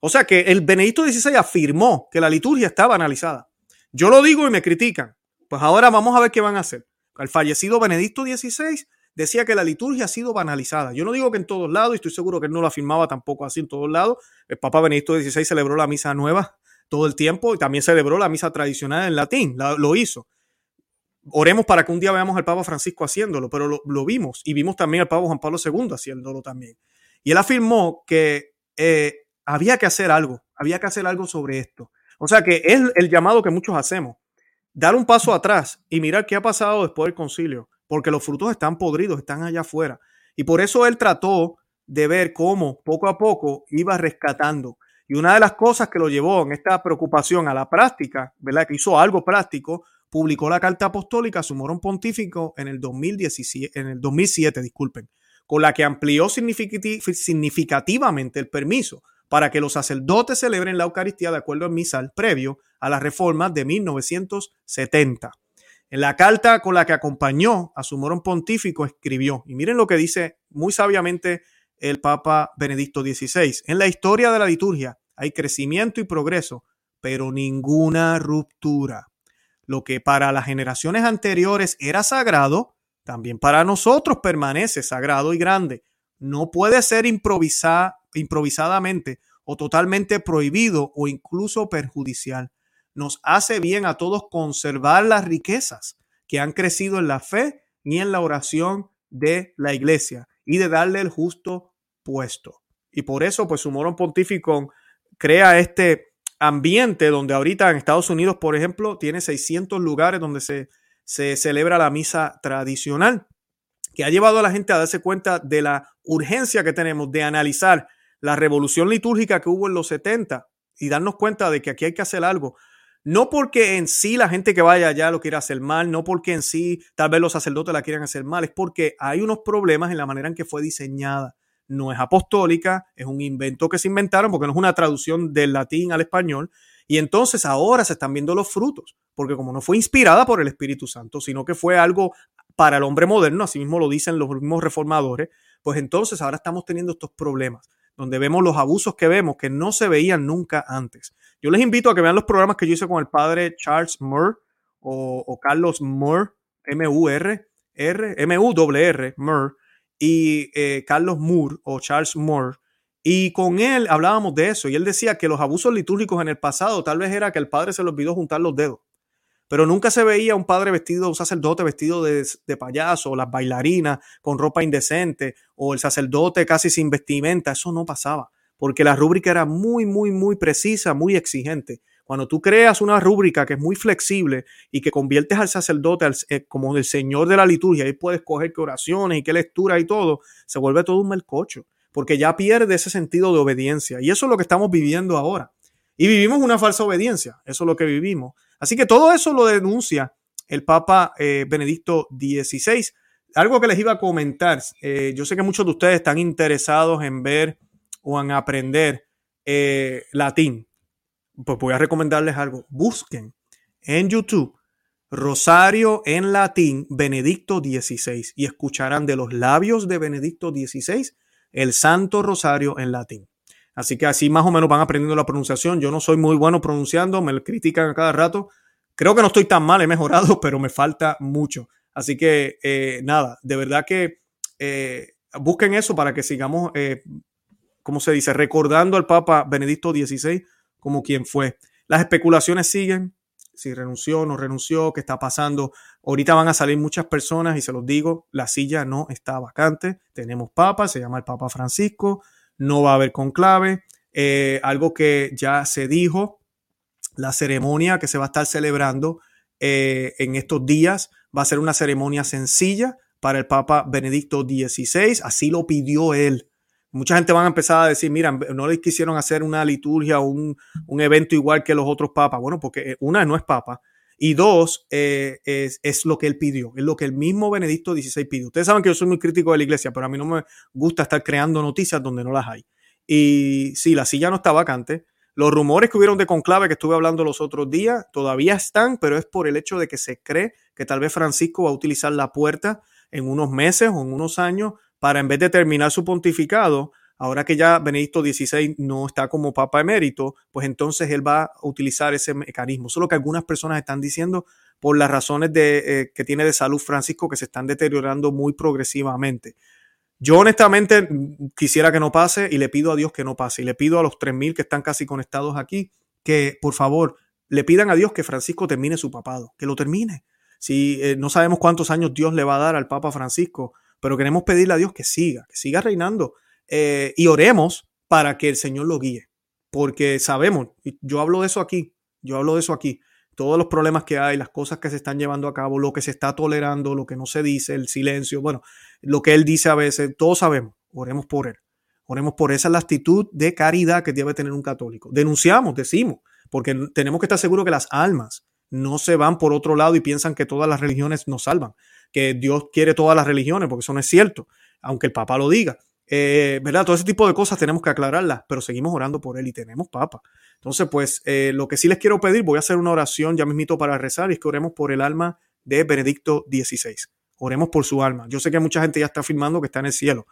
Speaker 1: O sea que el Benedicto XVI afirmó que la liturgia está banalizada. Yo lo digo y me critican. Pues ahora vamos a ver qué van a hacer. El fallecido Benedicto XVI decía que la liturgia ha sido banalizada. Yo no digo que en todos lados, y estoy seguro que él no lo afirmaba tampoco así en todos lados. El Papa Benedicto XVI celebró la misa nueva todo el tiempo y también celebró la misa tradicional en latín, lo hizo. Oremos para que un día veamos al Papa Francisco haciéndolo, pero lo, vimos y vimos también al Papa Juan Pablo II haciéndolo también. Y él afirmó que eh, había que hacer algo, había que hacer algo sobre esto. O sea que es el llamado que muchos hacemos, dar un paso atrás y mirar qué ha pasado después del concilio, porque los frutos están podridos, están allá afuera. Y por eso él trató de ver cómo poco a poco iba rescatando y una de las cosas que lo llevó en esta preocupación a la práctica, ¿verdad? Que hizo algo práctico, publicó la carta apostólica su morón pontífico en el, 2017, en el 2007, disculpen, con la que amplió significativamente el permiso para que los sacerdotes celebren la Eucaristía de acuerdo al misal previo a la reforma de 1970. En la carta con la que acompañó a su morón pontífico escribió, y miren lo que dice muy sabiamente el Papa Benedicto XVI. En la historia de la liturgia hay crecimiento y progreso, pero ninguna ruptura. Lo que para las generaciones anteriores era sagrado, también para nosotros permanece sagrado y grande. No puede ser improvisadamente o totalmente prohibido o incluso perjudicial. Nos hace bien a todos conservar las riquezas que han crecido en la fe y en la oración de la iglesia y de darle el justo puesto. Y por eso, pues su morón pontífico crea este ambiente donde ahorita en Estados Unidos, por ejemplo, tiene 600 lugares donde se, se celebra la misa tradicional, que ha llevado a la gente a darse cuenta de la urgencia que tenemos de analizar la revolución litúrgica que hubo en los 70 y darnos cuenta de que aquí hay que hacer algo. No porque en sí la gente que vaya allá lo quiera hacer mal, no porque en sí tal vez los sacerdotes la quieran hacer mal, es porque hay unos problemas en la manera en que fue diseñada. No es apostólica, es un invento que se inventaron porque no es una traducción del latín al español. Y entonces ahora se están viendo los frutos, porque como no fue inspirada por el Espíritu Santo, sino que fue algo para el hombre moderno, así mismo lo dicen los mismos reformadores, pues entonces ahora estamos teniendo estos problemas, donde vemos los abusos que vemos que no se veían nunca antes. Yo les invito a que vean los programas que yo hice con el padre Charles Moore o, Carlos Moore, M-U-R, R, M-U-R, Moore, y eh, Carlos Moore o Charles Moore. Y con él hablábamos de eso y él decía que los abusos litúrgicos en el pasado tal vez era que el padre se le olvidó juntar los dedos. Pero nunca se veía un padre vestido, un sacerdote vestido de, payaso, o las bailarinas con ropa indecente, o el sacerdote casi sin vestimenta. Eso no pasaba porque la rúbrica era muy, muy, muy precisa, muy exigente. Cuando tú creas una rúbrica que es muy flexible y que conviertes al sacerdote eh, como el señor de la liturgia, y puedes coger qué oraciones y qué lectura y todo, se vuelve todo un melcocho, porque ya pierde ese sentido de obediencia. Y eso es lo que estamos viviendo ahora. Y vivimos una falsa obediencia, eso es lo que vivimos. Así que todo eso lo denuncia el Papa eh, Benedicto XVI. Algo que les iba a comentar, eh, yo sé que muchos de ustedes están interesados en ver o en aprender eh, latín, pues voy a recomendarles algo. Busquen en YouTube Rosario en latín Benedicto XVI y escucharán de los labios de Benedicto XVI el Santo Rosario en latín. Así que así más o menos van aprendiendo la pronunciación. Yo no soy muy bueno pronunciando, me critican a cada rato. Creo que no estoy tan mal, he mejorado, pero me falta mucho. Así que eh, nada, de verdad que eh, busquen eso para que sigamos ¿cómo se dice? Recordando al Papa Benedicto XVI como quien fue. Las especulaciones siguen, si renunció, no renunció, qué está pasando. Ahorita van a salir muchas personas y se los digo, la silla no está vacante. Tenemos papa, se llama el Papa Francisco, no va a haber conclave. Eh, algo que ya se dijo, la ceremonia que se va a estar celebrando eh, en estos días va a ser una ceremonia sencilla para el Papa Benedicto XVI, así lo pidió él. Mucha gente van a empezar a decir, mira, no le quisieron hacer una liturgia o un, evento igual que los otros papas. Bueno, porque eh, una no es papa y dos eh, es, lo que él pidió, es lo que el mismo Benedicto XVI pidió. Ustedes saben que yo soy muy crítico de la iglesia, pero a mí no me gusta estar creando noticias donde no las hay. Y sí, la silla no está vacante. Los rumores que hubieron de conclave que estuve hablando los otros días todavía están, pero es por el hecho de que se cree que tal vez Francisco va a utilizar la puerta en unos meses o en unos años para en vez de terminar su pontificado, ahora que ya Benedicto XVI no está como papa emérito, pues entonces él va a utilizar ese mecanismo. Solo que algunas personas están diciendo por las razones de, eh, que tiene de salud Francisco que se están deteriorando muy progresivamente. Yo honestamente quisiera que no pase y le pido a Dios que no pase. Y le pido a los 3.000 que están casi conectados aquí que por favor le pidan a Dios que Francisco termine su papado, que lo termine. Si eh, no sabemos cuántos años Dios le va a dar al Papa Francisco, pero queremos pedirle a Dios que siga, que siga reinando eh, y oremos para que el Señor lo guíe, porque sabemos, yo hablo de eso aquí, yo hablo de eso aquí, todos los problemas que hay, las cosas que se están llevando a cabo, lo que se está tolerando, lo que no se dice, el silencio, bueno, lo que él dice a veces, todos sabemos, oremos por él. Oremos por esa la actitud de caridad que debe tener un católico. Denunciamos, decimos, porque tenemos que estar seguros que las almas no se van por otro lado y piensan que todas las religiones nos salvan que Dios quiere todas las religiones, porque eso no es cierto, aunque el Papa lo diga. Eh, ¿Verdad? Todo ese tipo de cosas tenemos que aclararlas, pero seguimos orando por él y tenemos Papa. Entonces, pues eh, lo que sí les quiero pedir, voy a hacer una oración ya mismito para rezar, y es que oremos por el alma de Benedicto XVI. Oremos por su alma. Yo sé que mucha gente ya está afirmando que está en el cielo.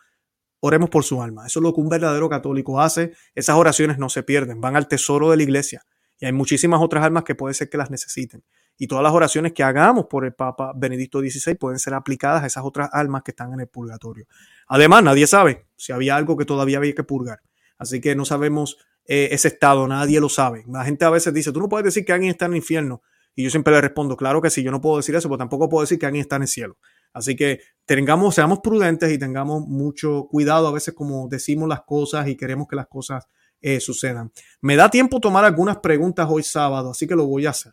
Speaker 1: Oremos por su alma. Eso es lo que un verdadero católico hace. Esas oraciones no se pierden, van al tesoro de la iglesia. Y hay muchísimas otras almas que puede ser que las necesiten y todas las oraciones que hagamos por el Papa Benedicto XVI pueden ser aplicadas a esas otras almas que están en el purgatorio. Además, nadie sabe si había algo que todavía había que purgar. Así que no sabemos eh, ese estado, nadie lo sabe. La gente a veces dice, tú no puedes decir que alguien está en el infierno. Y yo siempre le respondo, claro que sí, yo no puedo decir eso, pero tampoco puedo decir que alguien está en el cielo. Así que tengamos, seamos prudentes y tengamos mucho cuidado a veces como decimos las cosas y queremos que las cosas eh, sucedan. Me da tiempo tomar algunas preguntas hoy sábado, así que lo voy a hacer.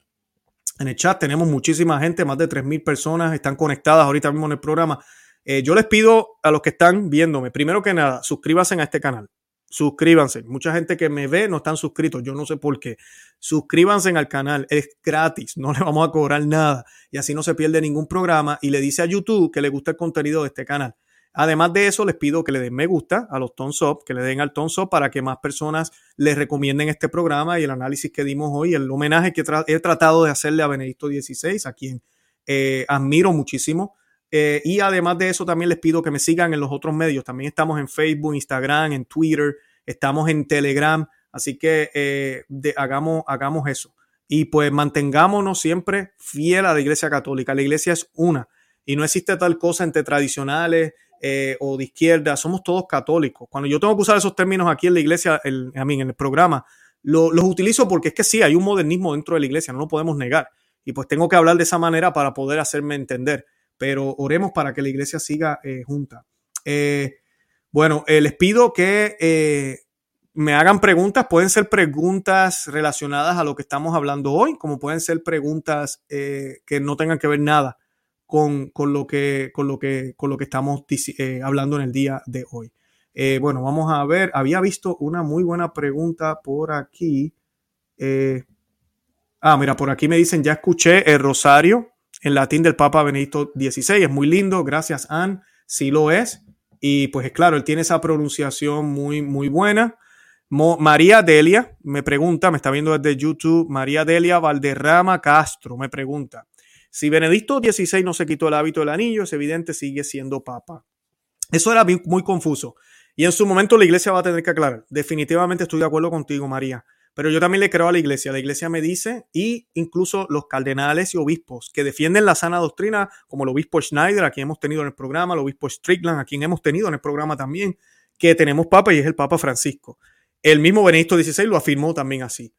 Speaker 1: En el chat tenemos muchísima gente, más de 3.000 personas están conectadas ahorita mismo en el programa. Eh, yo les pido a los que están viéndome, primero que nada, suscríbanse a este canal. suscríbanse. Mucha gente que me ve no están suscritos, yo no sé por qué. Suscríbanse al canal, es gratis, no le vamos a cobrar nada y así no se pierde ningún programa y le dice a YouTube que le gusta el contenido de este canal. Además de eso, les pido que le den me gusta a los Tons Up, que le den al Tons Up para que más personas les recomienden este programa y el análisis que dimos hoy, el homenaje que he tratado de hacerle a Benedicto XVI, a quien eh, admiro muchísimo. Eh, y además de eso, también les pido que me sigan en los otros medios. También estamos en Facebook, Instagram, en Twitter, estamos en Telegram. Así que eh, hagamos, hagamos eso. Y pues mantengámonos siempre fiel a la Iglesia Católica. La Iglesia es una. Y no existe tal cosa entre tradicionales eh, o de izquierda. Somos todos católicos. Cuando yo tengo que usar esos términos aquí en la iglesia, a mí, en el programa, los utilizo porque es que sí, hay un modernismo dentro de la iglesia, no lo podemos negar. Y pues tengo que hablar de esa manera para poder hacerme entender pero oremos para que la iglesia siga eh, junta. Eh, bueno, les pido que me hagan preguntas. Pueden ser preguntas relacionadas a lo que estamos hablando hoy, como pueden ser preguntas que no tengan que ver nada con, lo, que, con, lo, que, con lo que estamos hablando en el día de hoy. bueno, vamos a ver. Había visto una muy buena pregunta por aquí. ah, mira, por aquí me dicen, ya escuché el rosario en latín del Papa Benedicto XVI. Es muy lindo, gracias Anne, sí lo es. Y pues es claro, él tiene esa pronunciación muy, muy buena. María Delia me pregunta, me está viendo desde YouTube, María Delia Valderrama Castro me pregunta, si Benedicto XVI no se quitó el hábito del anillo, es evidente, sigue siendo papa. Eso era muy confuso. Y en su momento la iglesia va a tener que aclarar. Definitivamente estoy de acuerdo contigo, María. Pero yo también le creo a la iglesia. La iglesia me dice, y incluso los cardenales y obispos que defienden la sana doctrina, como el obispo Schneider, a quien hemos tenido en el programa, el obispo Strickland, a quien hemos tenido en el programa también, que tenemos papa y es el Papa Francisco. El mismo Benedicto XVI lo afirmó también así.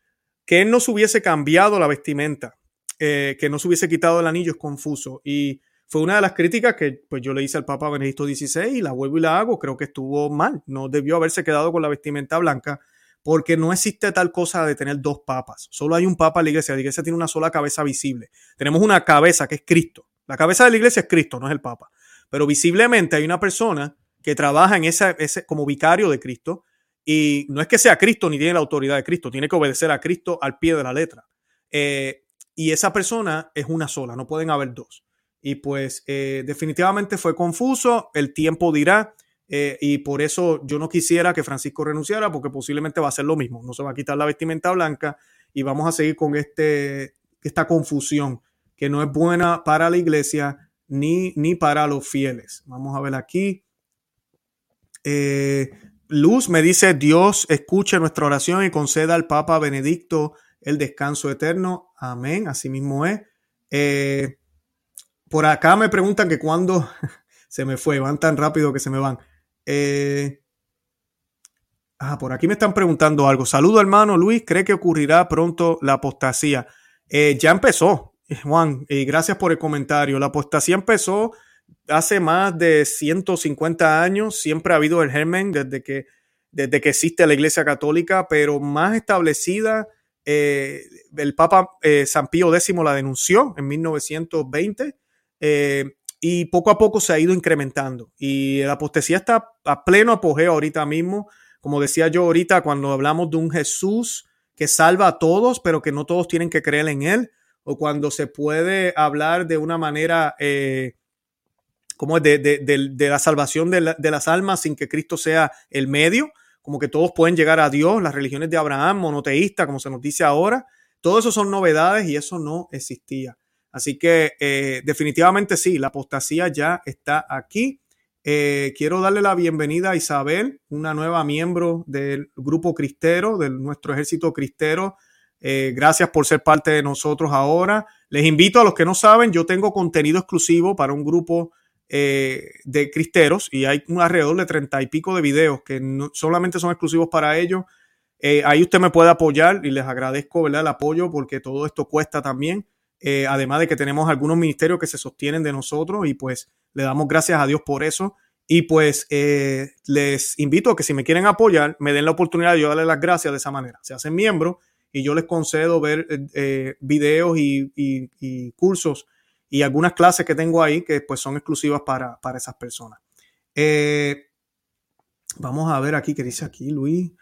Speaker 1: Que él no se hubiese cambiado la vestimenta, eh, que no se hubiese quitado el anillo es confuso. Y fue una de las críticas que pues, yo le hice al Papa Benedicto XVI y la vuelvo y la hago. Creo que estuvo mal. No debió haberse quedado con la vestimenta blanca porque no existe tal cosa de tener dos papas. Solo hay un papa en la iglesia. La iglesia tiene una sola cabeza visible. Tenemos una cabeza que es Cristo. La cabeza de la iglesia es Cristo, no es el papa. Pero visiblemente hay una persona que trabaja en ese, ese como vicario de Cristo y no es que sea Cristo ni tiene la autoridad de Cristo, tiene que obedecer a Cristo al pie de la letra. Eh, y esa persona es una sola, no pueden haber dos. Y pues eh, definitivamente fue confuso, el tiempo dirá. Eh, y por eso yo no quisiera que Francisco renunciara, porque posiblemente va a ser lo mismo. No se va a quitar la vestimenta blanca y vamos a seguir con este, esta confusión que no es buena para la iglesia ni, ni para los fieles. Vamos a ver aquí. Eh, Luz me dice, Dios escuche nuestra oración y conceda al Papa Benedicto el descanso eterno. Amén, así mismo es. Eh, por acá me preguntan que cuando se me fue, van tan rápido que se me van. Eh, ah, por aquí me están preguntando algo. Saludo, hermano Luis. ¿Cree que ocurrirá pronto la apostasía? Eh, ya empezó, Juan, y gracias por el comentario. La apostasía empezó hace más de 150 años. Siempre ha habido el germen desde que, desde que existe la Iglesia Católica, pero más establecida. Eh, el Papa San Pío X la denunció en 1920 y poco a poco se ha ido incrementando. Y la apostasía está a pleno apogeo ahorita mismo. Como decía yo ahorita, cuando hablamos de un Jesús que salva a todos, pero que no todos tienen que creer en él, o cuando se puede hablar de una manera eh, como de, de, de, la salvación de, las almas sin que Cristo sea el medio, como que todos pueden llegar a Dios, las religiones de Abraham, monoteísta, como se nos dice ahora, todo eso son novedades y eso no existía. Así que eh, definitivamente sí, la apostasía ya está aquí. Eh, quiero darle la bienvenida a Isabel, una nueva miembro del grupo cristero, de nuestro ejército cristero. Eh, gracias por ser parte de nosotros ahora. Les invito a los que no saben, yo tengo contenido exclusivo para un grupo de cristeros y hay un alrededor de treinta y pico de videos que solamente son exclusivos para ellos. ahí usted me puede apoyar y les agradezco ¿verdad? el apoyo porque todo esto cuesta también. Eh, además de que tenemos algunos ministerios que se sostienen de nosotros y pues le damos gracias a Dios por eso. Y pues eh, les invito a que si me quieren apoyar, me den la oportunidad de yo darles las gracias de esa manera. Se hacen miembros y yo les concedo ver eh, videos y, cursos y algunas clases que tengo ahí que pues son exclusivas para, para esas personas. Vamos a ver aquí qué dice aquí, Luis.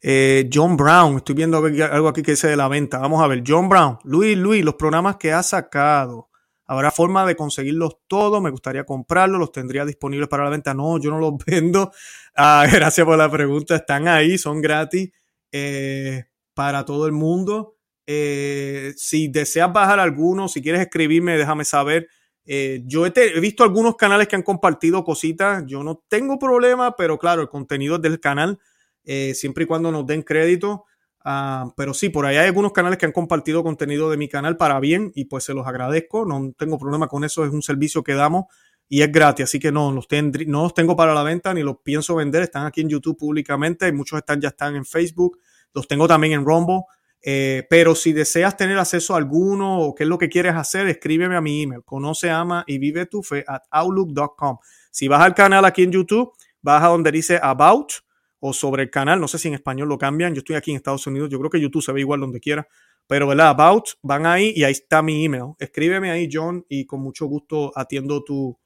Speaker 1: Eh, John Brown, estoy viendo algo aquí que dice de la venta. Vamos a ver, John Brown, Luis, Luis, los programas que ha sacado. Habrá forma de conseguirlos todos. Me gustaría comprarlos. Los tendría disponibles para la venta. No, yo no los vendo. Ah, gracias por la pregunta. Están ahí, son gratis eh, para todo el mundo. Eh, si deseas bajar alguno, si quieres escribirme, déjame saber. yo he, visto algunos canales que han compartido cositas. Yo no tengo problema, pero claro, el contenido es del canal. Eh, siempre y cuando nos den crédito. Ah, pero sí, por ahí hay algunos canales que han compartido contenido de mi canal para bien y pues se los agradezco. No tengo problema con eso, es un servicio que damos y es gratis, así que no los, no los tengo para la venta ni los pienso vender. Están aquí en YouTube públicamente, muchos están, ya están en Facebook, los tengo también en Rumble. Eh, pero si deseas tener acceso a alguno o qué es lo que quieres hacer, escríbeme a mi email, conoce, ama y vive tu fe at outlook.com. Si vas al canal aquí en YouTube, vas a donde dice About o sobre el canal. No sé si en español lo cambian. Yo estoy aquí en Estados Unidos. Yo creo que YouTube se ve igual donde quiera. Pero, ¿verdad? About, van ahí y ahí está mi email. Escríbeme ahí, John, y con mucho gusto atiendo tu,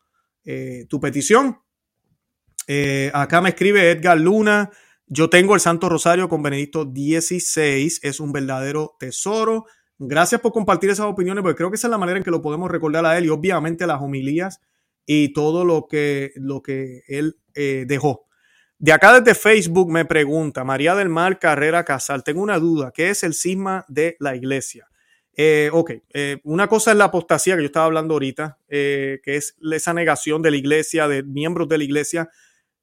Speaker 1: eh, tu petición. Eh, acá me escribe Edgar Luna. Yo tengo el Santo Rosario con Benedicto XVI. Es un verdadero tesoro. Gracias por compartir esas opiniones, porque creo que esa es la manera en que lo podemos recordar a él y obviamente las homilías y todo lo que, lo que él eh, dejó. De acá desde Facebook me pregunta María del Mar Carrera Casal, tengo una duda, ¿qué es el cisma de la iglesia? Eh, ok, eh, una cosa es la apostasía que yo estaba hablando ahorita, eh, que es esa negación de la iglesia, de miembros de la iglesia.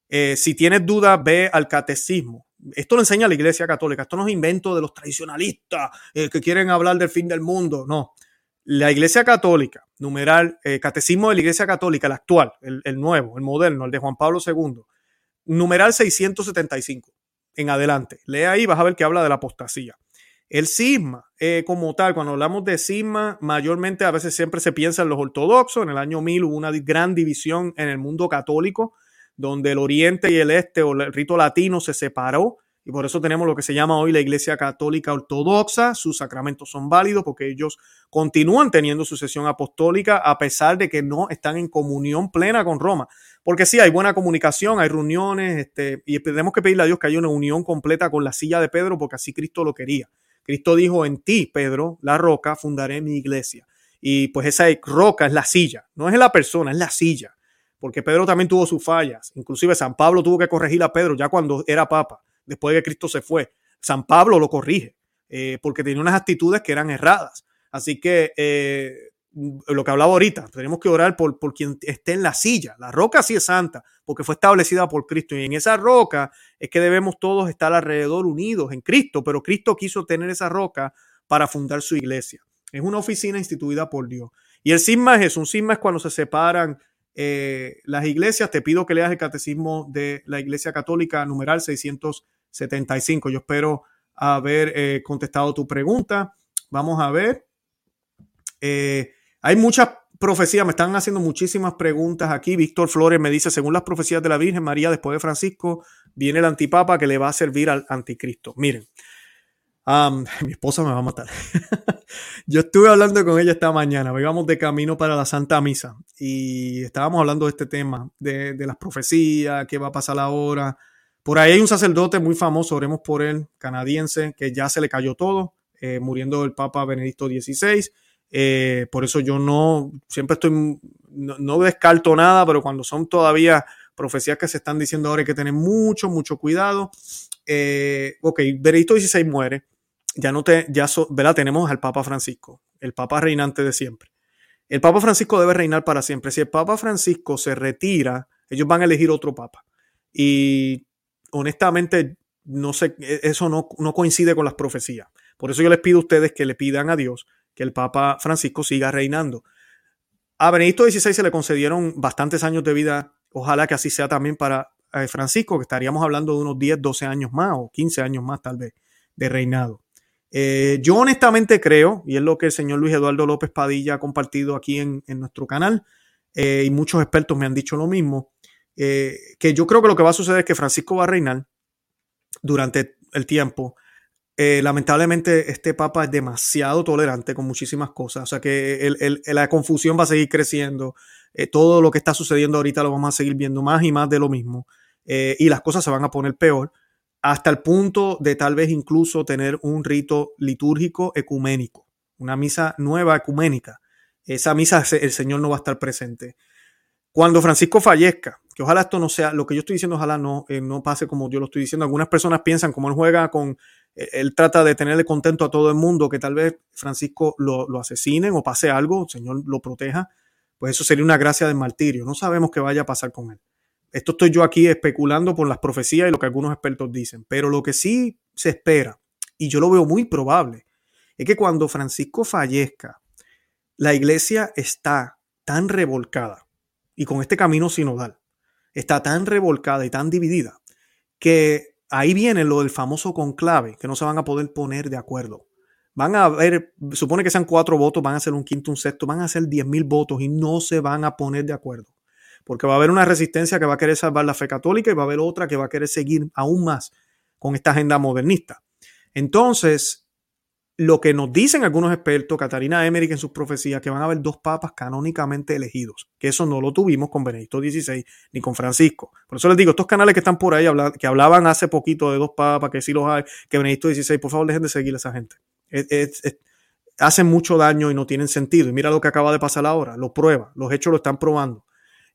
Speaker 1: Si tienes duda, ve al catecismo. Esto lo enseña la iglesia católica, esto no es invento de los tradicionalistas que quieren hablar del fin del mundo, no. La iglesia católica, numeral, catecismo de la iglesia católica, el actual, el, el nuevo, el moderno, el de Juan Pablo II numeral 675 en adelante. Lee ahí, vas a ver que habla de la apostasía. El cisma, eh, como tal, cuando hablamos de cisma, mayormente a veces siempre se piensa en los ortodoxos. En el año 1000 hubo una gran división en el mundo católico, donde el oriente y el este o el rito latino se separó y por eso tenemos lo que se llama hoy la Iglesia Católica Ortodoxa. Sus sacramentos son válidos porque ellos continúan teniendo sucesión apostólica a pesar de que no están en comunión plena con Roma. Porque sí, hay buena comunicación, hay reuniones, este, y tenemos que pedirle a Dios que haya una unión completa con la silla de Pedro porque así Cristo lo quería. Cristo dijo, en ti, Pedro, la roca, fundaré mi iglesia. Y pues esa roca es la silla, no es la persona, es la silla. Porque Pedro también tuvo sus fallas. Inclusive San Pablo tuvo que corregir a Pedro ya cuando era papa después de que Cristo se fue. San Pablo lo corrige eh, porque tenía unas actitudes que eran erradas. Así que eh, lo que hablaba ahorita, tenemos que orar por, por quien esté en la silla. La roca sí es santa porque fue establecida por Cristo y en esa roca es que debemos todos estar alrededor unidos en Cristo, pero Cristo quiso tener esa roca para fundar su iglesia. Es una oficina instituida por Dios. Y el sisma es eso, un sisma es cuando se separan eh, las iglesias. Te pido que leas el catecismo de la Iglesia Católica, numeral 675. Yo espero haber eh, contestado tu pregunta. Vamos a ver. Eh, hay muchas profecías, me están haciendo muchísimas preguntas aquí. Víctor Flores me dice, según las profecías de la Virgen María, después de Francisco, viene el antipapa que le va a servir al anticristo. Miren, mi esposa me va a matar. Yo estuve hablando con ella esta mañana, íbamos de camino para la Santa Misa y estábamos hablando de este tema, de, las profecías, qué va a pasar ahora. Por ahí hay un sacerdote muy famoso, oremos por él, canadiense, que ya se le cayó todo, eh, muriendo el Papa Benedicto XVI. Eh, por eso yo no, siempre estoy, no, descarto nada, pero cuando son todavía profecías que se están diciendo ahora hay que tener mucho, mucho cuidado. Eh, ok, Benedicto XVI muere ya no te, ya ¿verdad? Tenemos al Papa Francisco, el Papa reinante de siempre. El Papa Francisco debe reinar para siempre. Si el Papa Francisco se retira, ellos van a elegir otro Papa. Y honestamente, no sé, e, eso no, no coincide con las profecías. Por eso yo les pido a ustedes que le pidan a Dios que el Papa Francisco siga reinando. A Benedicto XVI se le concedieron bastantes años de vida. Ojalá que así sea también para eh, Francisco, que estaríamos hablando de unos 10, 12 años más o 15 años más tal vez de reinado. Eh, yo honestamente creo, y es lo que el señor Luis Eduardo López Padilla ha compartido aquí en, nuestro canal, eh, y muchos expertos me han dicho lo mismo, eh, que yo creo que lo que va a suceder es que Francisco va a reinar durante el tiempo. lamentablemente este papa es demasiado tolerante con muchísimas cosas, o sea que la confusión va a seguir creciendo, todo lo que está sucediendo ahorita lo vamos a seguir viendo más y más de lo mismo. eh, y las cosas se van a poner peor, hasta el punto de tal vez incluso tener un rito litúrgico ecuménico, una misa nueva ecuménica. Esa misa el Señor no va a estar presente. Cuando Francisco fallezca, que ojalá esto no sea, lo que yo estoy diciendo, ojalá no, eh, no pase como yo lo estoy diciendo. Algunas personas piensan, como él juega con, eh, él trata de tenerle contento a todo el mundo, que tal vez Francisco lo, lo asesinen o pase algo, el Señor lo proteja, pues eso sería una gracia de martirio. No sabemos qué vaya a pasar con él. Esto estoy yo aquí especulando por las profecías y lo que algunos expertos dicen, pero lo que sí se espera, y yo lo veo muy probable, es que cuando Francisco fallezca, la iglesia está tan revolcada y con este camino sinodal está tan revolcada y tan dividida que ahí viene lo del famoso conclave, que no se van a poder poner de acuerdo. Van a haber, supone que sean cuatro votos, van a ser un quinto, un sexto, van a ser diez mil votos y no se van a poner de acuerdo. Porque va a haber una resistencia que va a querer salvar la fe católica y va a haber otra que va a querer seguir aún más con esta agenda modernista. Entonces, lo que nos dicen algunos expertos, Catarina Emmerich en sus profecías, que van a haber dos papas canónicamente elegidos, que eso no lo tuvimos con Benedicto XVI ni con Francisco. Por eso les digo, estos canales que están por ahí, que hablaban hace poquito de dos papas, que sí los hay, que Benedicto XVI, por favor dejen de seguir a esa gente. hacen mucho daño y no tienen sentido. Y mira lo que acaba de pasar ahora, lo prueba, los hechos lo están probando.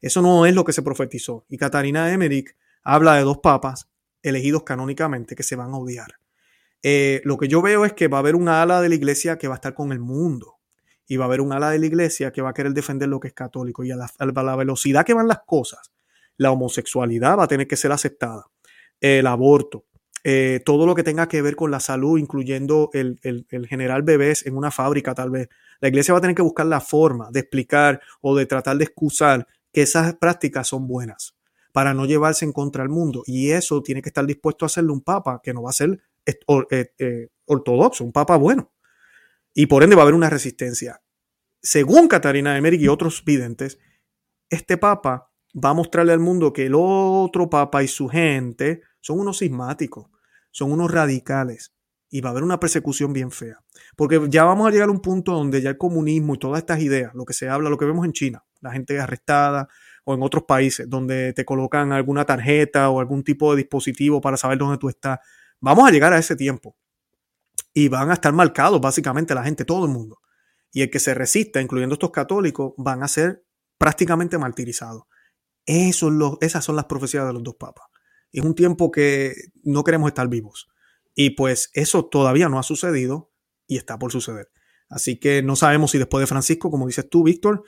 Speaker 1: Eso no es lo que se profetizó. Y Catarina Emmerich habla de dos papas elegidos canónicamente que se van a odiar. Eh, lo que yo veo es que va a haber una ala de la iglesia que va a estar con el mundo y va a haber un ala de la iglesia que va a querer defender lo que es católico y a la, velocidad que van las cosas, la homosexualidad va a tener que ser aceptada, el aborto, eh, todo lo que tenga que ver con la salud, incluyendo el, el, general bebés en una fábrica tal vez. La iglesia va a tener que buscar la forma de explicar o de tratar de excusar que esas prácticas son buenas para no llevarse en contra del mundo. Y eso tiene que estar dispuesto a hacerle un papa que no va a ser eh, eh, ortodoxo, un papa bueno. Y por ende va a haber una resistencia. Según Catarina de Emmerich y otros videntes, este papa va a mostrarle al mundo que el otro papa y su gente son unos sismáticos, son unos radicales. Y va a haber una persecución bien fea. Porque ya vamos a llegar a un punto donde ya el comunismo y todas estas ideas, lo que se habla, lo que vemos en China, la gente arrestada, o en otros países donde te colocan alguna tarjeta o algún tipo de dispositivo para saber dónde tú estás. Vamos a llegar a ese tiempo y van a estar marcados básicamente la gente, todo el mundo. Y el que se resista, incluyendo estos católicos, van a ser prácticamente martirizados. Eso esas son las profecías de los dos papas. Es un tiempo que no queremos estar vivos. Y pues eso todavía no ha sucedido y está por suceder. Así que no sabemos si después de Francisco, como dices tú, Víctor,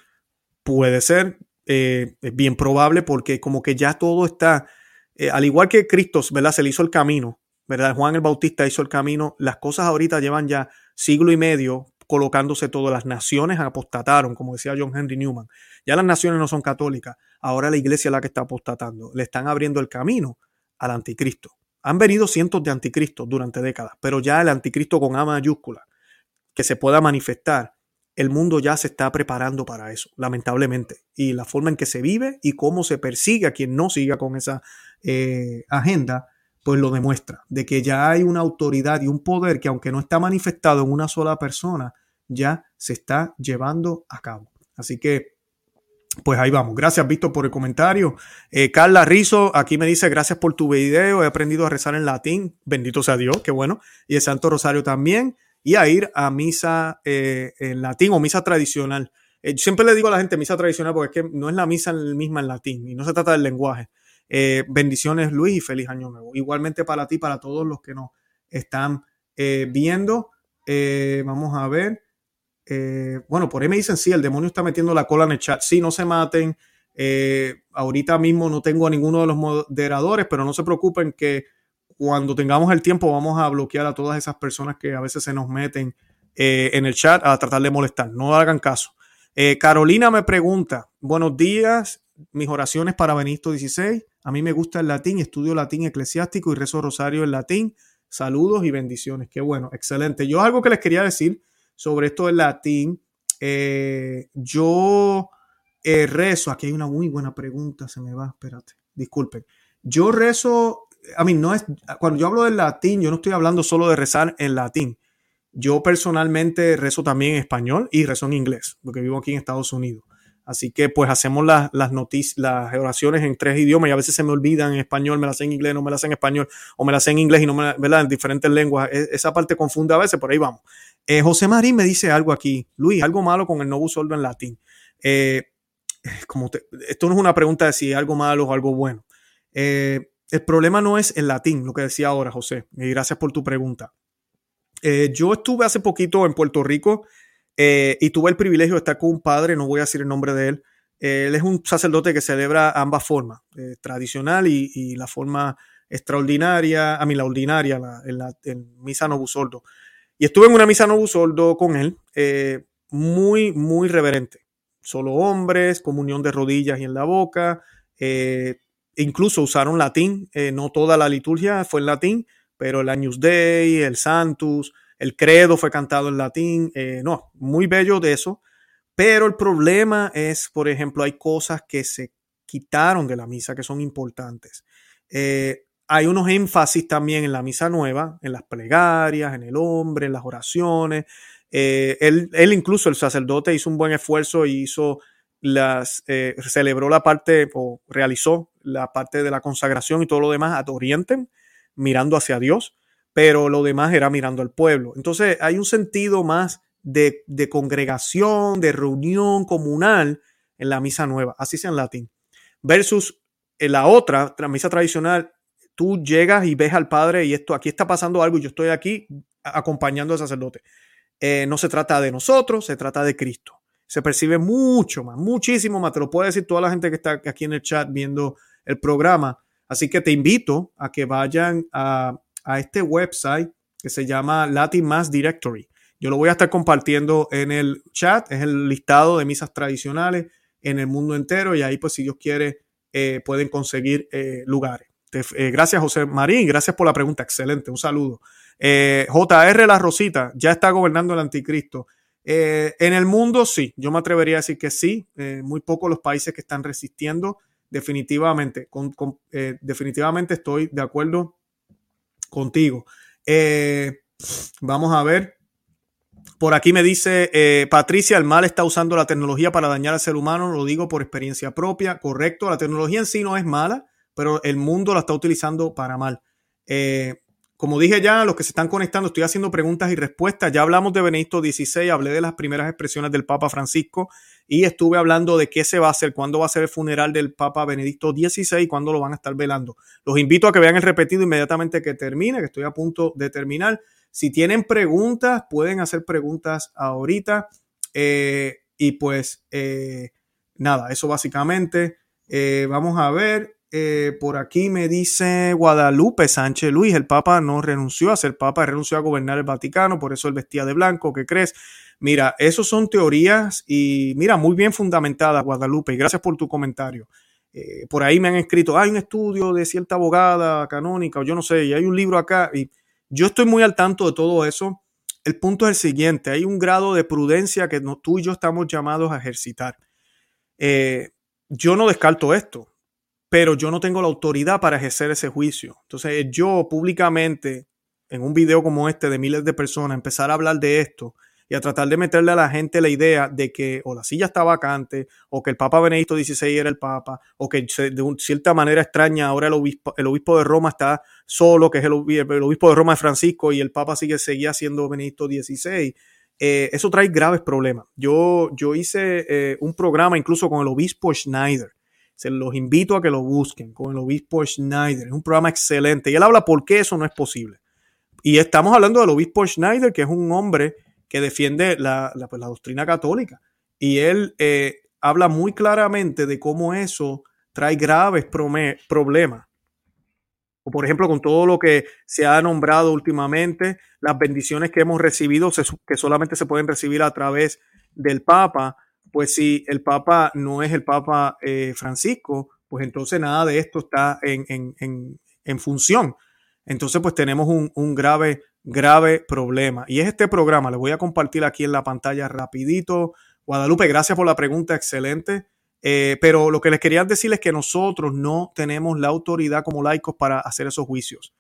Speaker 1: puede ser, eh, es bien probable porque como que ya todo está, eh, al igual que Cristo, ¿verdad? Se le hizo el camino ¿verdad? Juan el Bautista hizo el camino. Las cosas ahorita llevan ya siglo y medio colocándose todas. Las naciones apostataron, como decía John Henry Newman. Ya las naciones no son católicas. Ahora la iglesia es la que está apostatando. Le están abriendo el camino al anticristo. Han venido cientos de anticristos durante décadas, pero ya el anticristo con A mayúscula, que se pueda manifestar, el mundo ya se está preparando para eso, lamentablemente. Y la forma en que se vive y cómo se persigue a quien no siga con esa eh, agenda, pues lo demuestra, de que ya hay una autoridad y un poder que aunque no está manifestado en una sola persona, ya se está llevando a cabo. Así que, pues ahí vamos. Gracias, Víctor, por el comentario. Eh, Carla Rizo aquí me dice, gracias por tu video, he aprendido a rezar en latín, bendito sea Dios, qué bueno. Y el Santo Rosario también, y a ir a misa eh, en latín o misa tradicional. Eh, siempre le digo a la gente misa tradicional porque es que no es la misa misma en latín y no se trata del lenguaje. Eh, bendiciones Luis y feliz año nuevo. Igualmente para ti, para todos los que nos están viendo. Vamos a ver. bueno, por ahí me dicen, sí, el demonio está metiendo la cola en el chat. Sí, no se maten. ahorita mismo no tengo a ninguno de los moderadores, pero no se preocupen que cuando tengamos el tiempo vamos a bloquear a todas esas personas que a veces se nos meten en el chat a tratar de molestar. No hagan caso. Carolina me pregunta, buenos días, mis oraciones para Benito XVI. A mí me gusta el latín, estudio latín eclesiástico y rezo rosario en latín. Saludos y bendiciones. Qué bueno, excelente. Yo algo que les quería decir sobre esto del latín. Eh, yo eh, rezo, aquí hay una muy buena pregunta, se me va, espérate, disculpen. Yo rezo, a mí no es, cuando yo hablo del latín, yo no estoy hablando solo de rezar en latín. Yo personalmente rezo también en español y rezo en inglés, porque vivo aquí en Estados Unidos. Así que pues hacemos las noticias, las oraciones en tres idiomas y a veces se me olvidan en español, me las hacen en inglés, no me las hacen en español, o me las hacen en inglés y no me las, ¿verdad? En diferentes lenguas. E, esa parte confunde a veces, por ahí vamos. Eh, José Marín me dice algo aquí. Luis, algo malo con el novus ordo en latín. Eh, como esto no es una pregunta de si algo malo o algo bueno. Eh, el problema no es el latín, lo que decía ahora José. Y gracias por tu pregunta. yo estuve hace poquito en Puerto Rico eh, y tuve el privilegio de estar con un padre, no voy a decir el nombre de él. él es un sacerdote que celebra ambas formas, eh, tradicional y, la forma extraordinaria, a mí la ordinaria, en la misa novusoldo. Y estuve en una misa novusoldo con él, eh, muy, muy reverente. Solo hombres, comunión de rodillas y en la boca. Incluso usaron latín, no toda la liturgia fue en latín, pero el Agnus Dei, el Santus, el credo fue cantado en latín, eh, no, muy bello de eso, pero el problema es, por ejemplo, hay cosas que se quitaron de la misa que son importantes. Eh, hay unos énfasis también en la misa nueva, en las plegarias, en el hombre, en las oraciones. Eh, él, él, incluso, el sacerdote, hizo un buen esfuerzo y hizo las, celebró la parte o realizó la parte de la consagración y todo lo demás a Oriente, mirando hacia Dios pero lo demás era mirando al pueblo. Entonces hay un sentido más de, congregación, de reunión comunal en la misa nueva, así sea en latín, versus en la otra, la misa tradicional, tú llegas y ves al Padre y esto, aquí está pasando algo y yo estoy aquí acompañando al sacerdote. Eh, no se trata de nosotros, se trata de Cristo. Se percibe mucho más, muchísimo más. Te lo puede decir toda la gente que está aquí en el chat viendo el programa. Así que te invito a que vayan a a este website que se llama Latin Mass Directory. Yo lo voy a estar compartiendo en el chat, es el listado de misas tradicionales en el mundo entero y ahí pues si Dios quiere eh, pueden conseguir eh, lugares. Eh, gracias José Marín, gracias por la pregunta, excelente, un saludo. JR La Rosita, ya está gobernando el anticristo. en el mundo sí, yo me atrevería a decir que sí, muy pocos los países que están resistiendo, definitivamente, definitivamente estoy de acuerdo contigo. Eh, vamos a ver. Por aquí me dice eh, Patricia, el mal está usando la tecnología para dañar al ser humano, lo digo por experiencia propia, correcto, la tecnología en sí no es mala, pero el mundo la está utilizando para mal. Eh, como dije ya, los que se están conectando, estoy haciendo preguntas y respuestas. Ya hablamos de Benedicto XVI, hablé de las primeras expresiones del Papa Francisco y estuve hablando de qué se va a hacer, cuándo va a ser el funeral del Papa Benedicto XVI y cuándo lo van a estar velando. Los invito a que vean el repetido inmediatamente que termine, que estoy a punto de terminar. Si tienen preguntas, pueden hacer preguntas ahorita. Eh, y pues eh, nada, eso básicamente. Eh, vamos a ver. Eh, por aquí me dice Guadalupe Sánchez Luis, el Papa no renunció a ser Papa, renunció a gobernar el Vaticano, por eso él vestía de blanco, ¿qué crees? Mira, eso son teorías y mira, muy bien fundamentadas, Guadalupe, y gracias por tu comentario. Eh, por ahí me han escrito, hay un estudio de cierta abogada canónica, o yo no sé, y hay un libro acá, y yo estoy muy al tanto de todo eso. El punto es el siguiente, hay un grado de prudencia que tú y yo estamos llamados a ejercitar. Eh, yo no descarto esto pero yo no tengo la autoridad para ejercer ese juicio. Entonces, yo públicamente, en un video como este de miles de personas, empezar a hablar de esto y a tratar de meterle a la gente la idea de que o la silla está vacante, o que el Papa Benedicto XVI era el Papa, o que de cierta manera extraña ahora el obispo, el obispo de Roma está solo, que es el, obispo de Roma de Francisco, y el Papa sigue, seguía siendo Benedicto XVI. Eh, eso trae graves problemas. Yo, yo hice eh, un programa incluso con el obispo Schneider se los invito a que lo busquen con el obispo Schneider. Es un programa excelente. Y él habla por qué eso no es posible. Y estamos hablando del obispo Schneider, que es un hombre que defiende la, pues, doctrina católica. Y él eh, habla muy claramente de cómo eso trae graves problemas. O por ejemplo, con todo lo que se ha nombrado últimamente, las bendiciones que hemos recibido, que solamente se pueden recibir a través del Papa, pues si el Papa no es el Papa eh, Francisco, pues entonces nada de esto está en, función. Entonces pues tenemos un, grave, grave problema. Y es este programa, le voy a compartir aquí en la pantalla rapidito. Guadalupe, gracias por la pregunta, excelente. Eh, pero lo que les quería decir es que nosotros no tenemos la autoridad como laicos para hacer esos juicios.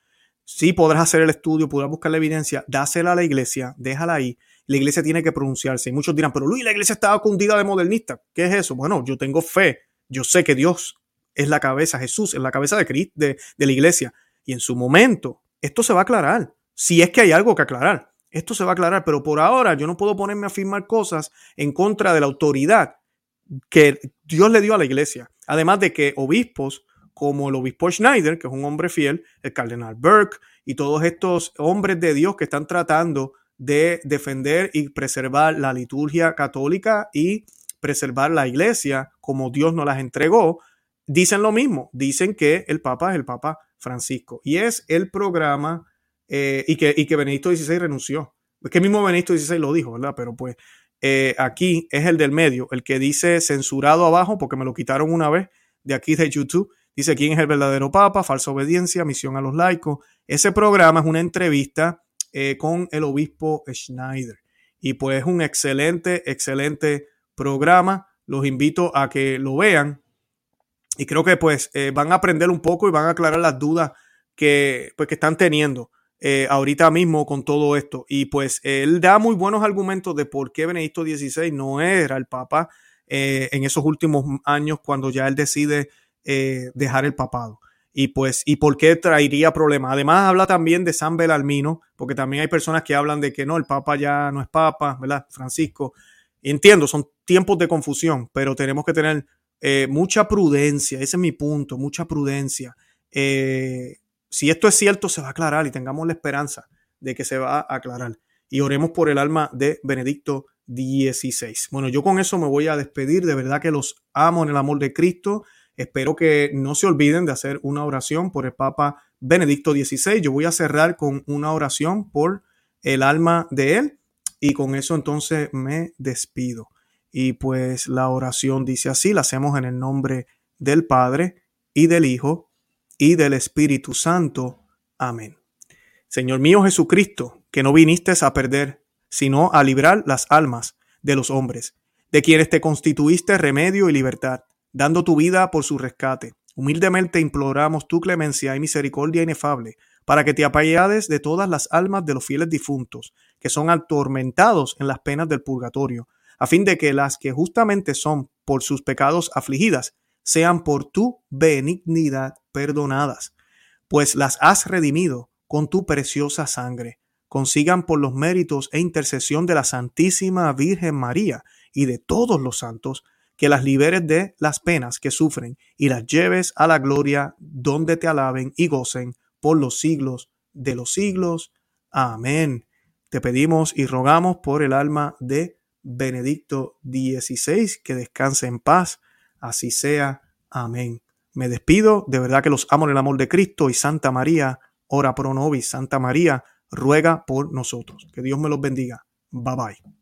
Speaker 1: Sí podrás hacer el estudio, podrás buscar la evidencia, dásela a la iglesia, déjala ahí La iglesia tiene que pronunciarse. Y muchos dirán, pero Luis, la iglesia está cundida de modernista. ¿Qué es eso? Bueno, yo tengo fe. Yo sé que Dios es la cabeza, Jesús es la cabeza de, Cristo, de, de la iglesia. Y en su momento, esto se va a aclarar. Si es que hay algo que aclarar. Esto se va a aclarar, pero por ahora yo no puedo ponerme a afirmar cosas en contra de la autoridad que Dios le dio a la iglesia. Además de que obispos como el obispo Schneider, que es un hombre fiel, el cardenal Burke y todos estos hombres de Dios que están tratando de defender y preservar la liturgia católica y preservar la iglesia como Dios nos las entregó, dicen lo mismo, dicen que el Papa es el Papa Francisco y es el programa eh, y, que, y que XVI renunció. Es que mismo Benedicto XVI lo dijo, ¿verdad? Pero pues eh, aquí es el del medio, el que dice censurado abajo, porque me lo quitaron una vez de aquí de YouTube. Dice quién es el verdadero Papa, falsa obediencia, misión a los laicos. Ese programa es una entrevista eh, con el obispo Schneider. Y pues es un excelente, excelente programa. Los invito a que lo vean. Y creo que pues eh, van a aprender un poco y van a aclarar las dudas que, pues, que están teniendo. Eh, ahorita mismo con todo esto. Y pues él da muy buenos argumentos de por qué Benedicto XVI no era el Papa eh, en esos últimos años cuando ya él decide dejar el papado. Y pues, y por qué traería problemas. Además, habla también de San Belarmino, porque también hay personas que hablan de que no, el Papa ya no es Papa, ¿verdad? Francisco. entiendo, son tiempos de confusión, pero tenemos que tener mucha prudencia. Ese es mi punto, mucha prudencia. Eh, si esto es cierto, se va a aclarar y tengamos la esperanza de que se va a aclarar. Y oremos por el alma de Benedicto XVI. Bueno, yo con eso me voy a despedir. De verdad que los amo en el amor de Cristo. Espero que no se olviden de hacer una oración por el Papa Benedicto XVI. Yo voy a cerrar con una oración por el alma de él. Y con eso entonces me despido. Y pues la oración dice así, la hacemos en el nombre del Padre y del Hijo y del Espíritu Santo. Amén. Señor mío Jesucristo, que no viniste a perder, sino a librar las almas de los hombres, de quienes te constituiste remedio y libertad, dando tu vida por su rescate. Humildemente imploramos tu clemencia y misericordia inefable, para que te apiades de todas las almas de los fieles difuntos, que son atormentados en las penas del purgatorio, a fin de que las que justamente son por sus pecados afligidas sean por tu benignidad perdonadas, pues las has redimido con tu preciosa sangre. Consigan por los méritos e intercesión de la Santísima Virgen María y de todos los santos, que las liberes de las penas que sufren y las lleves a la gloria donde te alaben y gocen por los siglos de los siglos. Amén. Te pedimos y rogamos por el alma de Benedicto XVI, que descanse en paz Así sea. Amén. Me despido, de verdad que los amo en el amor de Cristo y Santa María, ora pro nobis, Santa María, ruega por nosotros. Que Dios me los bendiga. Bye bye.